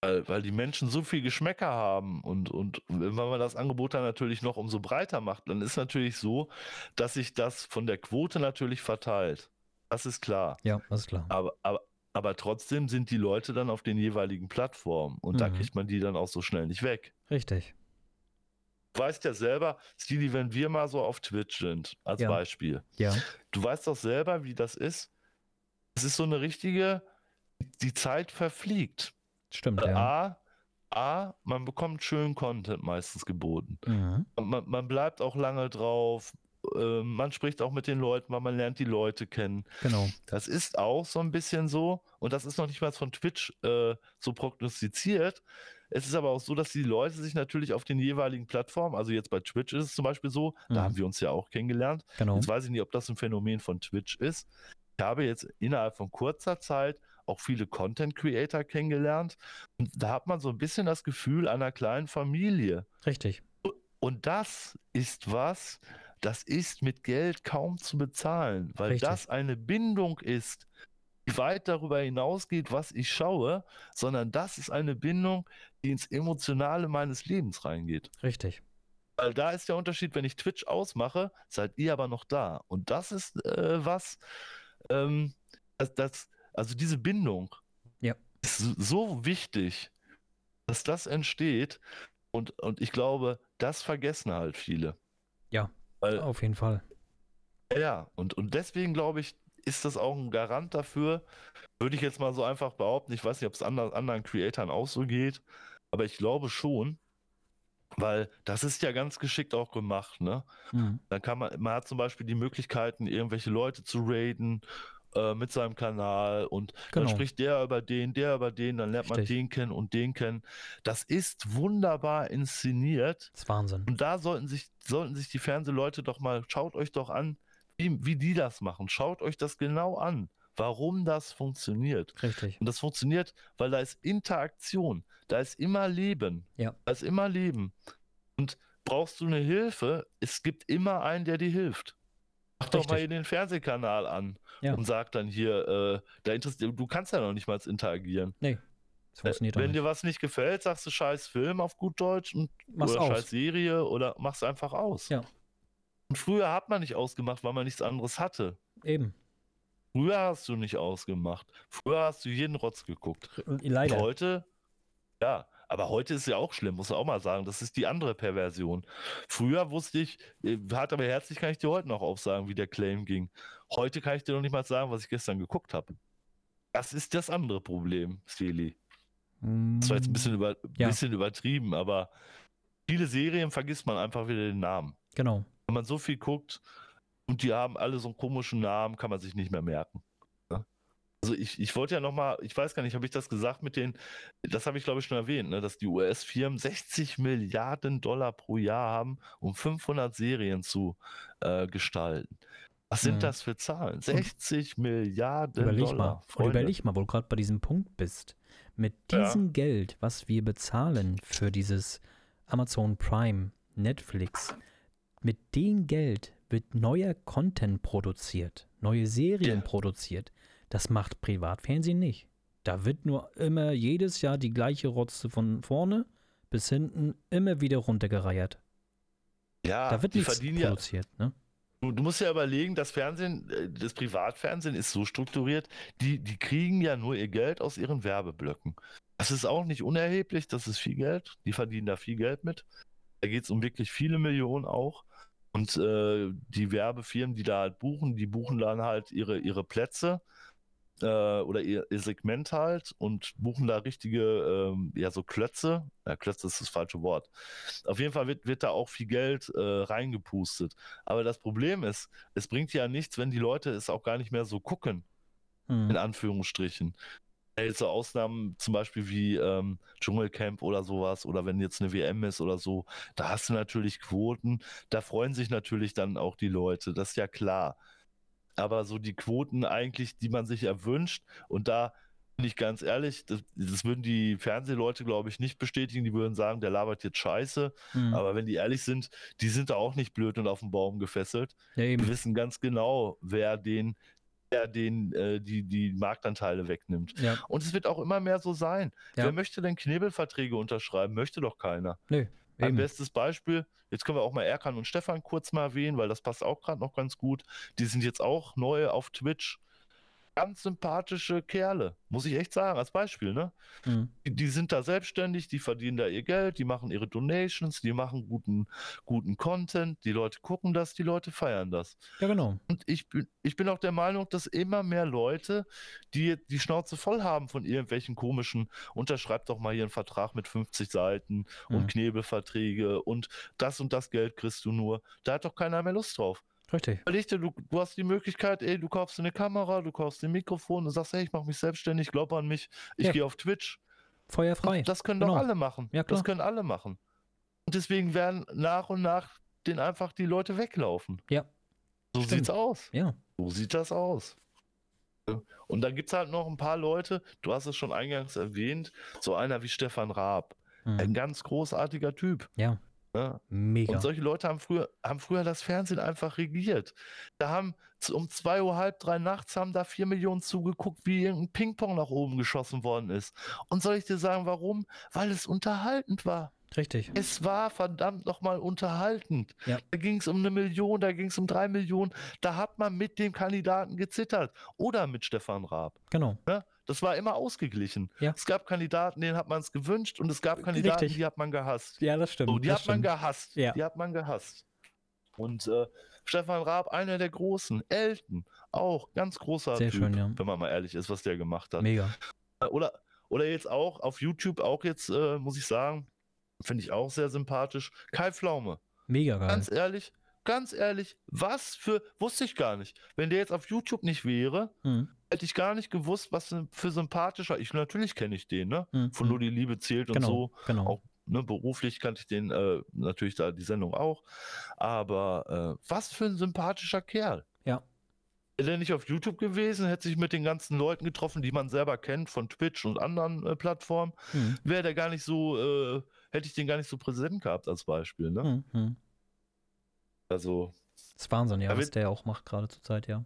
weil, weil die Menschen so viel Geschmäcker haben und, und wenn man das Angebot dann natürlich noch umso breiter macht, dann ist natürlich so, dass sich das von der Quote natürlich verteilt. Das ist klar. Ja, das ist klar. Aber, aber, aber trotzdem sind die Leute dann auf den jeweiligen Plattformen und da Mhm. kriegt man die dann auch so schnell nicht weg. Richtig. Du weißt ja selber, Stili, wenn wir mal so auf Twitch sind, als Ja. Beispiel. Ja. Du weißt doch selber, wie das ist. Es ist so eine richtige, die Zeit verfliegt. Stimmt, Äh, ja. A, A, man bekommt schönen Content meistens geboten. Mhm. Man, man bleibt auch lange drauf. äh, Man spricht auch mit den Leuten, weil man lernt die Leute kennen. Genau. Das ist auch so ein bisschen so, und das ist noch nicht mal von Twitch äh, so prognostiziert. Es ist aber auch so, dass die Leute sich natürlich auf den jeweiligen Plattformen, also jetzt bei Twitch ist es zum Beispiel so, Mhm. da haben wir uns ja auch kennengelernt. Genau. Jetzt weiß ich nicht, ob das ein Phänomen von Twitch ist. Ich habe jetzt innerhalb von kurzer Zeit auch viele Content Creator kennengelernt und da hat man so ein bisschen das Gefühl einer kleinen Familie. Richtig. Und das ist was, das ist mit Geld kaum zu bezahlen, weil Richtig. das eine Bindung ist, die weit darüber hinausgeht, was ich schaue, sondern das ist eine Bindung, die ins Emotionale meines Lebens reingeht. Richtig. Weil da ist der Unterschied, wenn ich Twitch ausmache, seid ihr aber noch da. Und das ist äh, was, ähm, das, das, also diese Bindung Ja. ist so wichtig, dass das entsteht. Und, und ich glaube, das vergessen halt viele. Ja. Weil, Auf jeden Fall. ja, und, und deswegen glaube ich, ist das auch ein Garant dafür, würde ich jetzt mal so einfach behaupten. Ich weiß nicht, ob es anderen, anderen Creatoren auch so geht, aber ich glaube schon, weil das ist ja ganz geschickt auch gemacht, ne? Mhm. Dann kann man, man hat zum Beispiel die Möglichkeiten, irgendwelche Leute zu raiden äh, mit seinem Kanal und Genau. dann spricht der über den, der über den, dann lernt man Richtig. den kennen und den kennen. Das ist wunderbar inszeniert Das ist Wahnsinn. und da sollten sich, sollten sich die Fernsehleute doch mal, schaut euch doch an, wie, wie die das machen. Schaut euch das genau an, warum das funktioniert. Richtig. Und das funktioniert, weil da ist Interaktion, da ist immer Leben. Ja. Da ist immer Leben. Und brauchst du eine Hilfe, es gibt immer einen, der dir hilft. Mach doch mal Richtig. hier den Fernsehkanal an Ja. und sag dann hier, äh, da interessiert, du kannst ja noch nicht mal interagieren. Nee. Das Äh, funktioniert doch Wenn nicht. dir was nicht gefällt, sagst du scheiß Film auf gut Deutsch und, Mach's oder aus. scheiß Serie oder mach's einfach aus. Ja. Und früher hat man nicht ausgemacht, weil man nichts anderes hatte. Eben. Früher hast du nicht ausgemacht. Früher hast du jeden Rotz geguckt. Leider. Und heute, ja, aber heute ist ja auch schlimm, muss man auch mal sagen. Das ist die andere Perversion. Früher wusste ich, äh, hart aber herzlich kann ich dir heute noch aufsagen, wie der Claim ging. Heute kann ich dir noch nicht mal sagen, was ich gestern geguckt habe. Das ist das andere Problem, Steli. Das war jetzt ein bisschen, über, Ja. bisschen übertrieben, aber viele Serien vergisst man einfach wieder den Namen. Genau. Wenn man so viel guckt und die haben alle so einen komischen Namen, kann man sich nicht mehr merken. Also ich, ich wollte ja nochmal, ich weiß gar nicht, habe ich das gesagt mit den, das habe ich glaube ich schon erwähnt, ne, dass die US-Firmen 60 Milliarden Dollar pro Jahr haben, um 500 Serien zu äh, gestalten. Was sind Mhm. das für Zahlen? 60 Milliarden Überleg Dollar. mal. Und überleg mal, wo du gerade bei diesem Punkt bist. Mit Ja. diesem Geld, was wir bezahlen für dieses Amazon Prime, Netflix, mit dem Geld wird neuer Content produziert, neue Serien Ja. produziert. Das macht Privatfernsehen nicht. Da wird nur immer jedes Jahr die gleiche Rotze von vorne bis hinten immer wieder runtergereiert. ja, da wird die nichts verdienen ja, produziert. Ne? Du, du musst ja überlegen, das Fernsehen, äh, das Privatfernsehen ist so strukturiert, die, die kriegen ja nur ihr Geld aus ihren Werbeblöcken. Das ist auch nicht unerheblich, das ist viel Geld. Die verdienen da viel Geld mit. Da geht es um wirklich viele Millionen auch. Und äh, die Werbefirmen, die da halt buchen, die buchen dann halt ihre, ihre Plätze äh, oder ihr, ihr Segment halt und buchen da richtige, ähm, ja, so Klötze. Ja, Klötze ist das falsche Wort. Auf jeden Fall wird, wird da auch viel Geld äh, reingepustet. Aber das Problem ist, es bringt ja nichts, wenn die Leute es auch gar nicht mehr so gucken, in Hm. Anführungsstrichen. Jetzt so Ausnahmen zum Beispiel wie ähm, Dschungelcamp oder sowas oder wenn jetzt eine WM ist oder so, da hast du natürlich Quoten, da freuen sich natürlich dann auch die Leute, das ist ja klar. Aber so die Quoten eigentlich, die man sich erwünscht und da bin ich ganz ehrlich, das, das würden die Fernsehleute, glaube ich, nicht bestätigen, die würden sagen, der labert jetzt scheiße, Hm. aber wenn die ehrlich sind, die sind da auch nicht blöd und auf den Baum gefesselt. Ja, Die wissen ganz genau, wer den, wer den äh, die, die Marktanteile wegnimmt. Ja, Und es wird auch immer mehr so sein. Ja. Wer möchte denn Knebelverträge unterschreiben? Möchte doch keiner. nö. Ein Eben. bestes Beispiel, jetzt können wir auch mal Erkan und Stefan kurz mal erwähnen, weil das passt auch gerade noch ganz gut. Die sind jetzt auch neu auf Twitch. Ganz sympathische Kerle, muss ich echt sagen, als Beispiel, ne? Mhm. Die, die, sind da selbstständig, die verdienen da ihr Geld, die machen ihre Donations, die machen guten, guten Content, die Leute gucken das, die Leute feiern das. Ja, genau. Und ich bin, ich bin auch der Meinung, dass immer mehr Leute, die die Schnauze voll haben von irgendwelchen komischen, unterschreibt doch mal hier einen Vertrag mit 50 Seiten mhm. und Knebelverträge und das und das Geld kriegst du nur. Da hat doch keiner mehr Lust drauf. Richtig. Überleg dir, du, du hast die Möglichkeit, ey, du kaufst eine Kamera, du kaufst ein Mikrofon und sagst, hey, ich mache mich selbstständig, glaub an mich, ich ja. gehe auf Twitch. Feuerfrei. Das, das können genau. doch alle machen. Ja, klar. Das können alle machen. Und deswegen werden nach und nach den einfach die Leute weglaufen. Ja. So Stimmt. sieht's aus. Ja. So sieht das aus. Und dann gibt es halt noch ein paar Leute, du hast es schon eingangs erwähnt, so einer wie Stefan Raab. Mhm. Ein ganz großartiger Typ. Ja. Ja. Mega. Und solche Leute haben früher, haben früher das Fernsehen einfach regiert. Da haben um zwei Uhr, halb drei nachts haben da vier Millionen zugeguckt, wie irgendein Ping-Pong nach oben geschossen worden ist. Und soll ich dir sagen, warum? Weil es unterhaltend war. Richtig. Es war verdammt nochmal unterhaltend. Ja. Da ging es um eine Million, da ging es um drei Millionen. Da hat man mit dem Kandidaten gezittert. Oder mit Stefan Raab. Genau. Ja? Das war immer ausgeglichen. Ja. Es gab Kandidaten, denen hat man es gewünscht und es gab Kandidaten, Richtig. die hat man gehasst. Ja, das stimmt. So, die das hat stimmt. man gehasst. Ja. Die hat man gehasst. Und äh, Stefan Raab, einer der Großen. Elton, auch ganz großer Sehr Typ, schön, ja. wenn man mal ehrlich ist, was der gemacht hat. Mega. Äh, oder, oder jetzt auch auf YouTube, auch jetzt, äh, muss ich sagen, finde ich auch sehr sympathisch. Kai Pflaume. Mega geil. Ganz ehrlich, ganz ehrlich, was für, wusste ich gar nicht. Wenn der jetzt auf YouTube nicht wäre, mhm. Hätte ich gar nicht gewusst, was für sympathischer. Ich natürlich kenne ich den, ne? Mhm. Von nur die Liebe zählt und genau, so. Genau. Auch ne, beruflich kannte ich den äh, natürlich da die Sendung auch. Aber äh, was für ein sympathischer Kerl. Ja. Wäre der nicht auf YouTube gewesen, hätte sich mit den ganzen Leuten getroffen, die man selber kennt von Twitch und anderen äh, Plattformen, Mhm. wäre der gar nicht so, äh, hätte ich den gar nicht so präsent gehabt als Beispiel. Ne? Mhm. Also, Das ist Wahnsinn, ja, was der auch macht gerade zur Zeit, ja.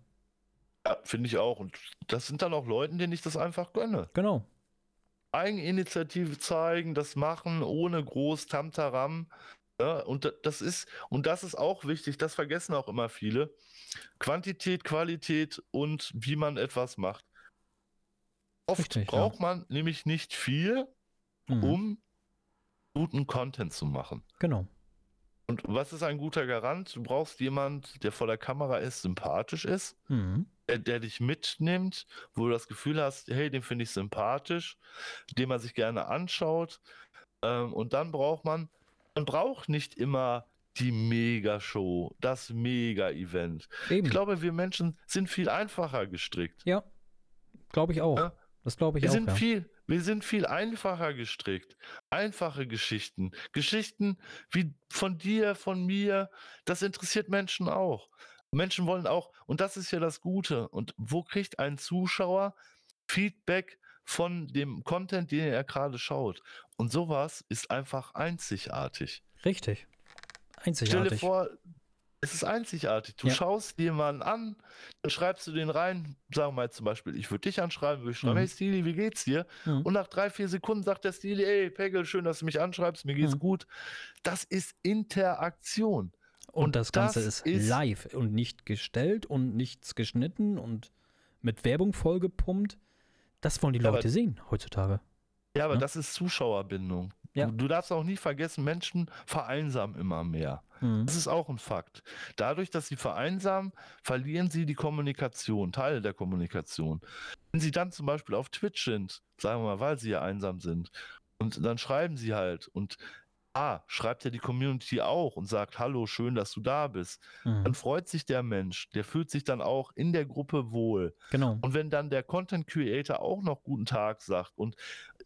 Ja, finde ich auch. Und das sind dann auch Leuten, denen ich das einfach gönne. Genau. Eigeninitiative zeigen, das machen, ohne groß Tamtaram. Ja, und da- das ist, und das ist auch wichtig, das vergessen auch immer viele. Quantität, Qualität und wie man etwas macht. Oft Richtig, ja. braucht man nämlich nicht viel, Mhm. um guten Content zu machen. Genau. Und was ist ein guter Garant? Du brauchst jemand, der vor der Kamera ist, sympathisch ist, Mhm. Der, der dich mitnimmt, wo du das Gefühl hast, hey, den finde ich sympathisch, den man sich gerne anschaut. Ähm, und dann braucht man, man braucht nicht immer die Mega-Show, das Mega-Event. Ich glaube, wir Menschen sind viel einfacher gestrickt. ja. Glaube ich auch. Ja. Das glaube ich Wir auch. sind ja. viel, wir sind viel einfacher gestrickt. Einfache Geschichten. Geschichten wie von dir, von mir. Das interessiert Menschen auch. Menschen wollen auch, und das ist ja das Gute. Und wo kriegt ein Zuschauer Feedback von dem Content, den er gerade schaut? Und sowas ist einfach einzigartig. Richtig. Stell dir Einzigartig. vor, es ist einzigartig. Du Ja. schaust jemanden an, dann schreibst du den rein, sagen wir mal zum Beispiel, ich würde dich anschreiben, würde ich schreiben, Mhm. hey Stili, wie geht's dir? Mhm. Und nach drei, vier Sekunden sagt der Stili, ey, Pegel, schön, dass du mich anschreibst, mir geht's Mhm. gut. Das ist Interaktion. Und, und das Ganze das ist, ist- live und nicht gestellt und nichts geschnitten und mit Werbung vollgepumpt. Das wollen die Ja, aber- Leute sehen heutzutage. Ja, aber Ja. das ist Zuschauerbindung. Ja. Du, du darfst auch nie vergessen, Menschen vereinsamen immer mehr. Mhm. Das ist auch ein Fakt. Dadurch, dass sie vereinsamen, verlieren sie die Kommunikation, Teile der Kommunikation. Wenn sie dann zum Beispiel auf Twitch sind, sagen wir mal, weil sie ja einsam sind, und dann schreiben sie halt und ah, schreibt ja die Community auch und sagt, hallo, schön, dass du da bist. Mhm. Dann freut sich der Mensch, der fühlt sich dann auch in der Gruppe wohl. Genau. Und wenn dann der Content Creator auch noch guten Tag sagt und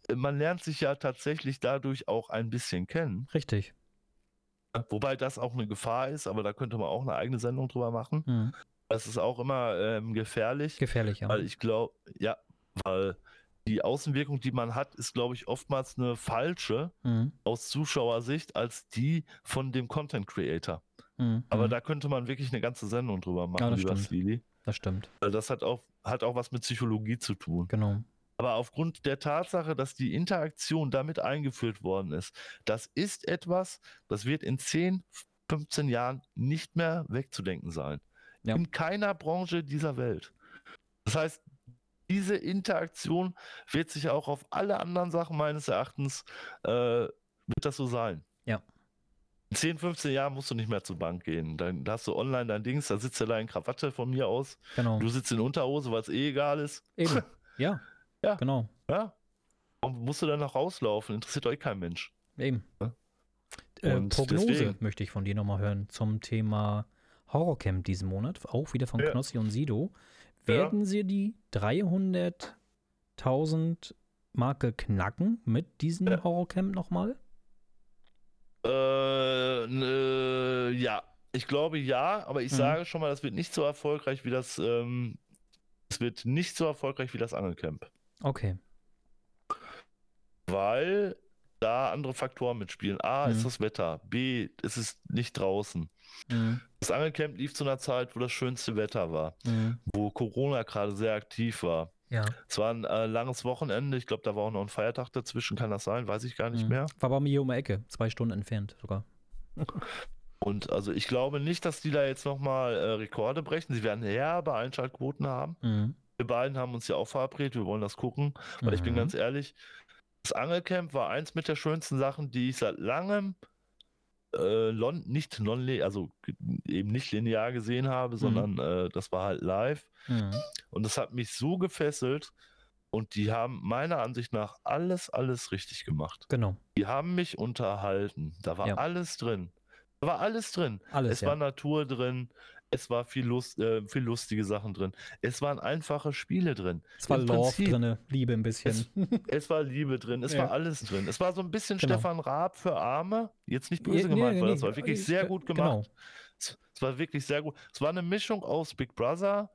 äh, man lernt sich ja tatsächlich dadurch auch ein bisschen kennen, Richtig. wobei das auch eine Gefahr ist, aber da könnte man auch eine eigene Sendung drüber machen. Mhm. Das ist auch immer ähm, gefährlich, Gefährlich, ja. weil ich glaube, ja, weil die Außenwirkung, die man hat, ist, glaube ich, oftmals eine falsche Mhm. aus Zuschauersicht als die von dem Content Creator. Mhm. Aber Mhm. da könnte man wirklich eine ganze Sendung drüber machen, das lieber stimmt. Stili. Das stimmt. Weil das hat auch, hat auch was mit Psychologie zu tun. Genau. Aber aufgrund der Tatsache, dass die Interaktion damit eingeführt worden ist, das ist etwas, das wird in 10, 15 Jahren nicht mehr wegzudenken sein. Ja. In keiner Branche dieser Welt. Das heißt, diese Interaktion wird sich auch auf alle anderen Sachen meines Erachtens, äh, wird das so sein. Ja. In 10, 15 Jahren musst du nicht mehr zur Bank gehen. Dann hast du online dein Dings, da sitzt du da in Krawatte von mir aus. Genau. Du sitzt in Unterhose, weil es eh egal ist. Eben. Ja. Ja. Genau. Ja. Warum musst du dann noch rauslaufen? Interessiert euch kein Mensch. Eben. Ja. Äh, Und Prognose deswegen- möchte möchte ich von dir nochmal hören zum Thema Horrorcamp diesen Monat, auch wieder von Ja. Knossi und Sido. Ja. Werden sie die 300.000 Marke knacken mit diesem Ja. Horrorcamp nochmal? Äh, ne, ja. Ich glaube ja, aber ich Mhm. sage schon mal, das wird nicht so erfolgreich wie das, ähm, es wird nicht so erfolgreich wie das Angelcamp. Okay. Weil da andere Faktoren mitspielen. A, Mhm. ist das Wetter. B, es ist nicht draußen. Mhm. Das Angelcamp lief zu einer Zeit, wo das schönste Wetter war, Mhm. Wo Corona gerade sehr aktiv war. Ja. Es war ein äh, langes Wochenende. Ich glaube, da war auch noch ein Feiertag dazwischen. Kann das sein? Weiß ich gar nicht Mhm. mehr. War bei mir um die Ecke, zwei Stunden entfernt sogar. Und also ich glaube nicht, dass die da jetzt nochmal äh, Rekorde brechen. Sie werden herbe Einschaltquoten haben. Mhm. Wir beiden haben uns ja auch verabredet. Wir wollen das gucken. Weil ich bin Mhm. ganz ehrlich, das Angelcamp war eins mit der schönsten Sachen, die ich seit langem äh, lon nicht non also eben nicht linear gesehen habe, sondern äh, das war halt live. Mhm. Und das hat mich so gefesselt. Und die haben meiner Ansicht nach alles, alles richtig gemacht. Genau. Die haben mich unterhalten. Da war Ja. alles drin. Da war alles drin. Alles, Es ja. war Natur drin. Es war viel, Lust, äh, viel lustige Sachen drin. Es waren einfache Spiele drin. es war im Love Prinzip- drinne, Liebe ein bisschen. Es war Liebe drin. Es Ja. war alles drin. Es war so ein bisschen Genau. Stefan Raab für Arme. Jetzt nicht böse Nee, gemeint, nee, weil nee, das war wirklich sehr gut genau. gemacht. Es, es war wirklich sehr gut. Es war eine Mischung aus Big Brother,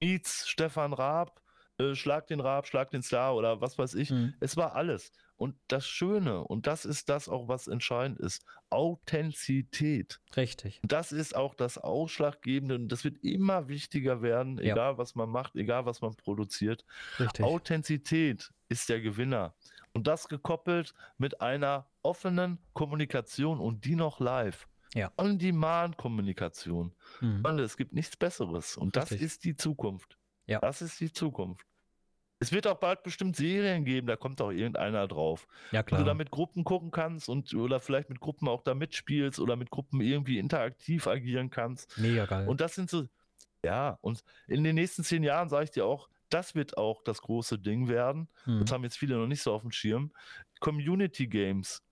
meets Stefan Raab, äh, Schlag den Raab, Schlag den Star oder was weiß ich. Mhm. Es war alles. Und das Schöne, und das ist das auch, was entscheidend ist, Authentizität. Richtig. Das ist auch das Ausschlaggebende und das wird immer wichtiger werden, Ja. egal was man macht, egal was man produziert. Richtig. Authentizität ist der Gewinner. Und das gekoppelt mit einer offenen Kommunikation und die noch live. Ja. On-Demand-Kommunikation. Mhm. Es gibt nichts Besseres. Und das Richtig. ist die Zukunft. Ja. Das ist die Zukunft. Es wird auch bald bestimmt Serien geben, da kommt auch irgendeiner drauf. Ja, Wo klar. du da mit Gruppen gucken kannst und oder vielleicht mit Gruppen auch da mitspielst oder mit Gruppen irgendwie interaktiv agieren kannst. Mega geil. Und das sind so, ja, und in den nächsten zehn Jahren sage ich dir auch, das wird auch das große Ding werden. Mhm. Das haben jetzt viele noch nicht so auf dem Schirm. Community Games.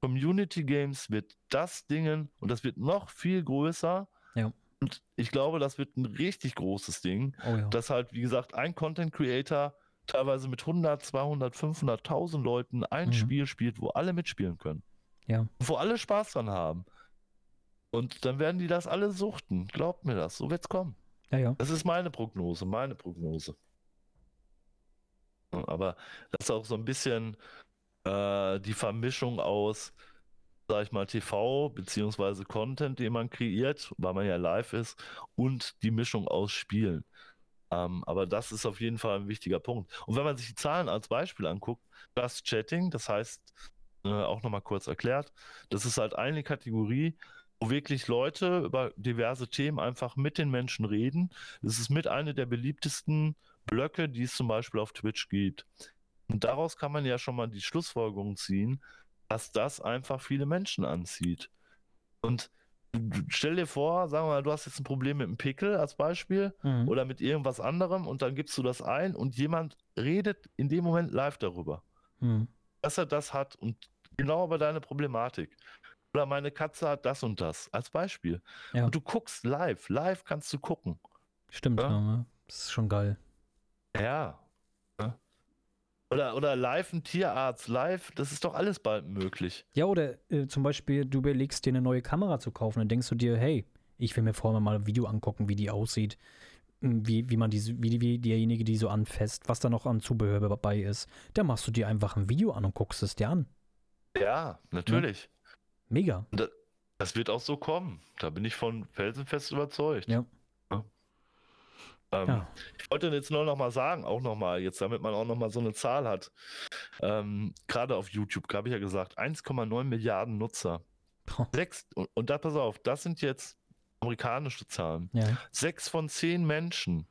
Community Games wird das Dingen und das wird noch viel größer. Ja. Und ich glaube, das wird ein richtig großes Ding, Oh ja. dass halt, wie gesagt, ein Content Creator teilweise mit 100, 200, 500.000 Leuten ein Mhm. Spiel spielt, wo alle mitspielen können. Ja. Wo alle Spaß dran haben. Und dann werden die das alle suchten. Glaubt mir das. So wird's kommen. Ja, ja. Das ist meine Prognose, meine Prognose. Aber das ist auch so ein bisschen äh, die Vermischung aus, sag ich mal, TV beziehungsweise Content, den man kreiert, weil man ja live ist, und die Mischung aus Spielen. Ähm, aber das ist auf jeden Fall ein wichtiger Punkt. Und wenn man sich die Zahlen als Beispiel anguckt, Just Chatting, das heißt, äh, auch nochmal kurz erklärt, das ist halt eine Kategorie, wo wirklich Leute über diverse Themen einfach mit den Menschen reden. Das ist mit einer der beliebtesten Blöcke, die es zum Beispiel auf Twitch gibt. Und daraus kann man ja schon mal die Schlussfolgerung ziehen, dass das einfach viele Menschen anzieht. Und stell dir vor, sagen wir mal, du hast jetzt ein Problem mit einem Pickel als Beispiel Mhm. oder mit irgendwas anderem und dann gibst du das ein und jemand redet in dem Moment live darüber Mhm. dass er das hat und genau über deine Problematik. Oder meine Katze hat das und das als Beispiel. Ja. Und du guckst live. Live kannst du gucken. Stimmt, Ja. ja. ne? Das ist schon geil. Ja. Ja. Oder, oder live ein Tierarzt, live, das ist doch alles bald möglich. Ja, oder äh, zum Beispiel, du überlegst dir eine neue Kamera zu kaufen, dann denkst du dir, hey, ich will mir vorher mal ein Video angucken, wie die aussieht, m, wie, wie man diese, wie, wie derjenige die so anfasst, was da noch an Zubehör dabei ist. Da machst du dir einfach ein Video an und guckst es dir an. Ja, natürlich. Mega. Das wird auch so kommen. Da bin ich von felsenfest überzeugt. Ja. Ähm, Ja. Ich wollte jetzt nur noch mal sagen, auch noch mal jetzt, damit man auch noch mal so eine Zahl hat. Ähm, Gerade auf YouTube, habe ich ja gesagt, 1,9 Milliarden Nutzer. Sechs, und, und da pass auf, das sind jetzt amerikanische Zahlen. Ja. Sechs von zehn Menschen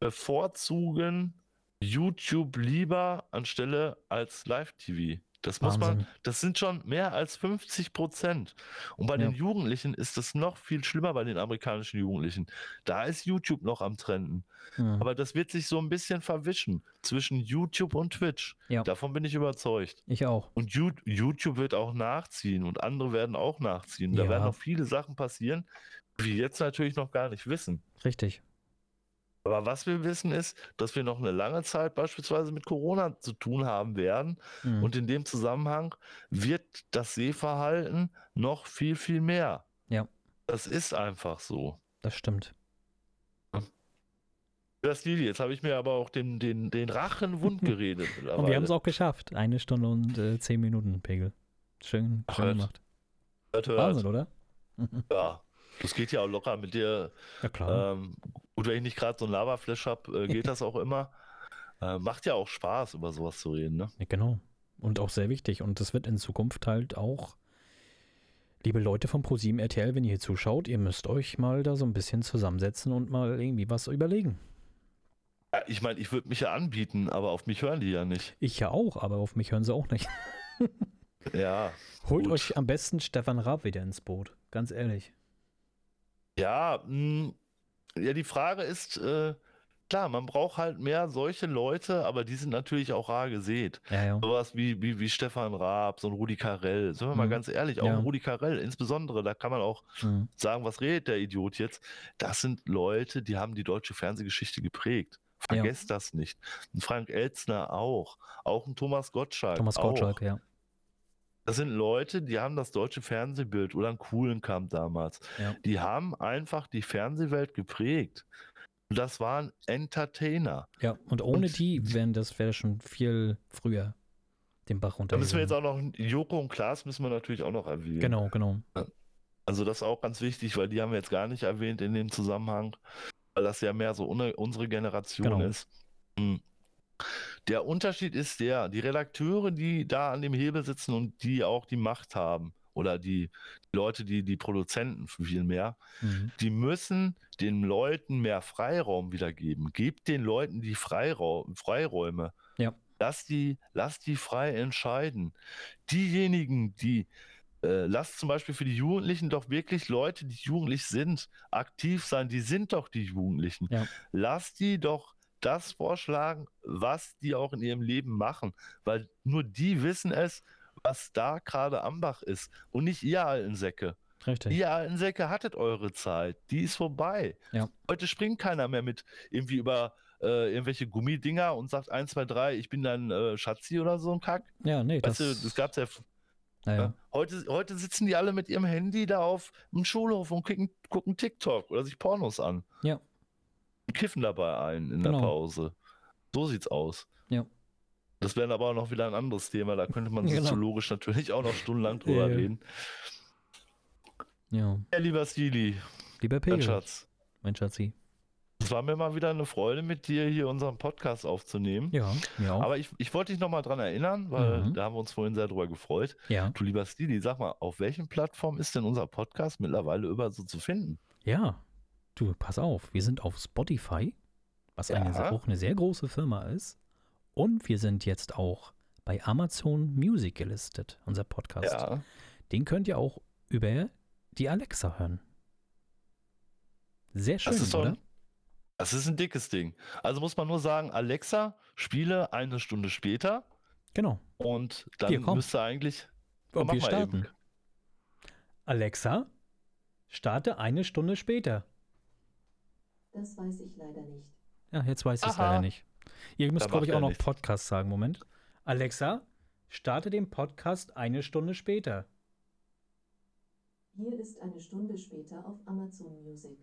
bevorzugen YouTube lieber anstelle als Live-TV. Das muss man, das sind schon mehr als 50 Prozent. Und bei ja. den Jugendlichen ist das noch viel schlimmer bei den amerikanischen Jugendlichen. Da ist YouTube noch am Trenden. Mhm. Aber das wird sich so ein bisschen verwischen zwischen YouTube und Twitch. Ja. Davon bin ich überzeugt. Ich auch. Und YouTube wird auch nachziehen und andere werden auch nachziehen. Da ja. werden noch viele Sachen passieren, die wir jetzt natürlich noch gar nicht wissen. Richtig. Aber was wir wissen ist, dass wir noch eine lange Zeit beispielsweise mit Corona zu tun haben werden. Mhm. Und in dem Zusammenhang wird das Sehverhalten noch viel, viel mehr. Ja. Das ist einfach so. Das stimmt. Das Lili, jetzt habe ich mir aber auch den, den, den Rachen wund geredet. und wir haben es auch geschafft. Eine Stunde und äh, zehn Minuten, Pegel. Schön, schön Ach, gemacht. Hört, hört. Wahnsinn, oder? ja. Das geht ja auch locker mit dir. Ja, klar. Ähm, gut, wenn ich nicht gerade so ein Lava-Flash habe, äh, geht das auch immer. Äh, macht ja auch Spaß, über sowas zu reden, ne? Ja, genau. Und auch sehr wichtig. Und das wird in Zukunft halt auch, liebe Leute von ProSieben RTL, wenn ihr hier zuschaut, ihr müsst euch mal da so ein bisschen zusammensetzen und mal irgendwie was überlegen. Ja, ich meine, ich würde mich ja anbieten, aber auf mich hören die ja nicht. Ich ja auch, aber auf mich hören sie auch nicht. ja. Holt gut. euch am besten Stefan Raab wieder ins Boot, ganz ehrlich. Ja, mh, hm, ja, die Frage ist, äh, klar, man braucht halt mehr solche Leute, aber die sind natürlich auch rar gesät. Ja, ja. Sowas wie, wie, wie Stefan Raab, so ein Rudi Carell. Sind wir mhm. mal ganz ehrlich, auch ja. ein Rudi Carell, insbesondere, da kann man auch mhm. sagen, was redet der Idiot jetzt? Das sind Leute, die haben die deutsche Fernsehgeschichte geprägt. Vergesst ja. das nicht. Ein Frank Elzner auch. Auch ein Thomas Gottschalk. Thomas Gottschalk, auch. ja. Das sind Leute, die haben das deutsche Fernsehbild oder einen coolen Kampf damals. Ja. Die haben einfach die Fernsehwelt geprägt. Und das waren Entertainer. Ja, und ohne und, die wären das wäre schon viel früher den Bach runter. Da müssen wir jetzt auch noch Joko und Klaas müssen wir natürlich auch noch erwähnen. Genau, genau. Also das ist auch ganz wichtig, weil die haben wir jetzt gar nicht erwähnt in dem Zusammenhang, weil das ja mehr so unsere Generation genau. ist. Hm. Der Unterschied ist der, die Redakteure, die da an dem Hebel sitzen und die auch die Macht haben, oder die Leute, die die Produzenten viel mehr, mhm. die müssen den Leuten mehr Freiraum wiedergeben. Gebt den Leuten die Freiraum, Freiräume. Ja. Lass die, lass die frei entscheiden. Diejenigen, die äh, lasst zum Beispiel für die Jugendlichen doch wirklich Leute, die jugendlich sind, aktiv sein. Die sind doch die Jugendlichen. Ja. Lasst die doch das vorschlagen, was die auch in ihrem Leben machen, weil nur die wissen es, was da gerade am Bach ist und nicht ihr alten Säcke. Richtig. Ihr alten Säcke hattet eure Zeit, die ist vorbei. Ja. Heute springt keiner mehr mit irgendwie über äh, irgendwelche Gummidinger und sagt 1, 2, 3, ich bin dein äh, Schatzi oder so ein Kack. Ja, nee, weißt das, du, das gab's ja naja. Heute, heute sitzen die alle mit ihrem Handy da auf dem Schulhof und gucken, gucken TikTok oder sich Pornos an. Ja kiffen dabei ein in genau. der Pause. So sieht's aus. Ja. Das wäre aber auch noch wieder ein anderes Thema. Da könnte man genau. soziologisch natürlich auch noch stundenlang drüber ja, reden. Ja. ja lieber Stili. Lieber Pegel. Mein Schatz. Mein Schatzi. Es war mir mal wieder eine Freude, mit dir hier unseren Podcast aufzunehmen. Ja, ja. Aber ich, ich wollte dich nochmal dran erinnern, weil mhm. da haben wir uns vorhin sehr drüber gefreut. Ja. Du lieber Stili, sag mal, auf welchen Plattformen ist denn unser Podcast mittlerweile überall so zu finden? Ja, Du, pass auf, wir sind auf Spotify, was ja. eine, auch eine sehr große Firma ist. Und wir sind jetzt auch bei Amazon Music gelistet, unser Podcast. Ja. Den könnt ihr auch über die Alexa hören. Sehr schön, das oder? Ein, das ist ein dickes Ding. Also muss man nur sagen, Alexa, spiele eine Stunde später. Genau. Und dann Hier, müsste eigentlich. Und wir starten. Eben. Alexa, starte eine Stunde später. Das weiß ich leider nicht. Ja, jetzt weiß ich es leider nicht. Ihr müsst, glaube ich, auch noch nichts. Podcast sagen. Moment. Alexa, starte den Podcast eine Stunde später. Hier ist eine Stunde später auf Amazon Music.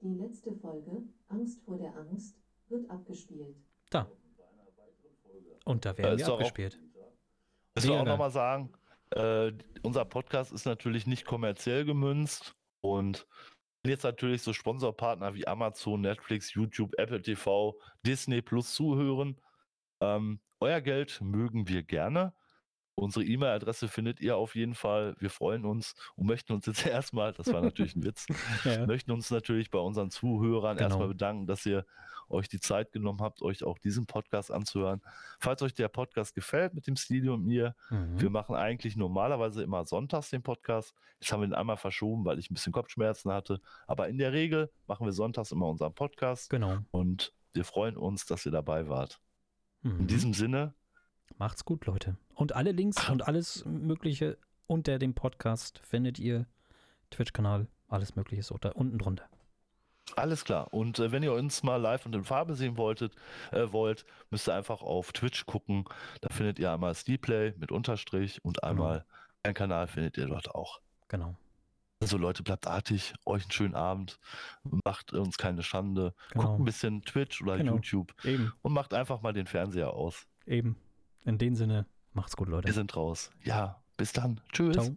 Die letzte Folge, Angst vor der Angst, wird abgespielt. Da. Und da werden wir abgespielt. Ich will auch nochmal sagen, äh, unser Podcast ist natürlich nicht kommerziell gemünzt und jetzt natürlich so Sponsorpartner wie Amazon, Netflix, YouTube, Apple TV, Disney Plus zuhören. Ähm, euer Geld mögen wir gerne. Unsere E-Mail-Adresse findet ihr auf jeden Fall. Wir freuen uns und möchten uns jetzt erstmal, das war natürlich ein Witz, ja. möchten uns natürlich bei unseren Zuhörern genau. erstmal bedanken, dass ihr euch die Zeit genommen habt, euch auch diesen Podcast anzuhören. Falls euch der Podcast gefällt mit dem Studio und mir, mhm. wir machen eigentlich normalerweise immer sonntags den Podcast. Jetzt haben wir ihn einmal verschoben, weil ich ein bisschen Kopfschmerzen hatte. Aber in der Regel machen wir sonntags immer unseren Podcast. Genau. Und wir freuen uns, dass ihr dabei wart. Mhm. In diesem Sinne, Macht's gut, Leute. Und alle Links und alles Mögliche unter dem Podcast findet ihr. Twitch-Kanal, alles Mögliche ist unter, unten drunter. Alles klar. Und äh, wenn ihr uns mal live und in Farbe sehen wolltet, äh, wollt, müsst ihr einfach auf Twitch gucken. Da findet ihr einmal Steeplay mit Unterstrich und genau. einmal genau. einen Kanal findet ihr dort auch. Genau. Also Leute, bleibt artig, euch einen schönen Abend, macht uns keine Schande, genau. guckt ein bisschen Twitch oder genau. YouTube Eben. und macht einfach mal den Fernseher aus. Eben. In dem Sinne, macht's gut, Leute. Wir sind raus. Ja, bis dann. Tschüss. Ciao.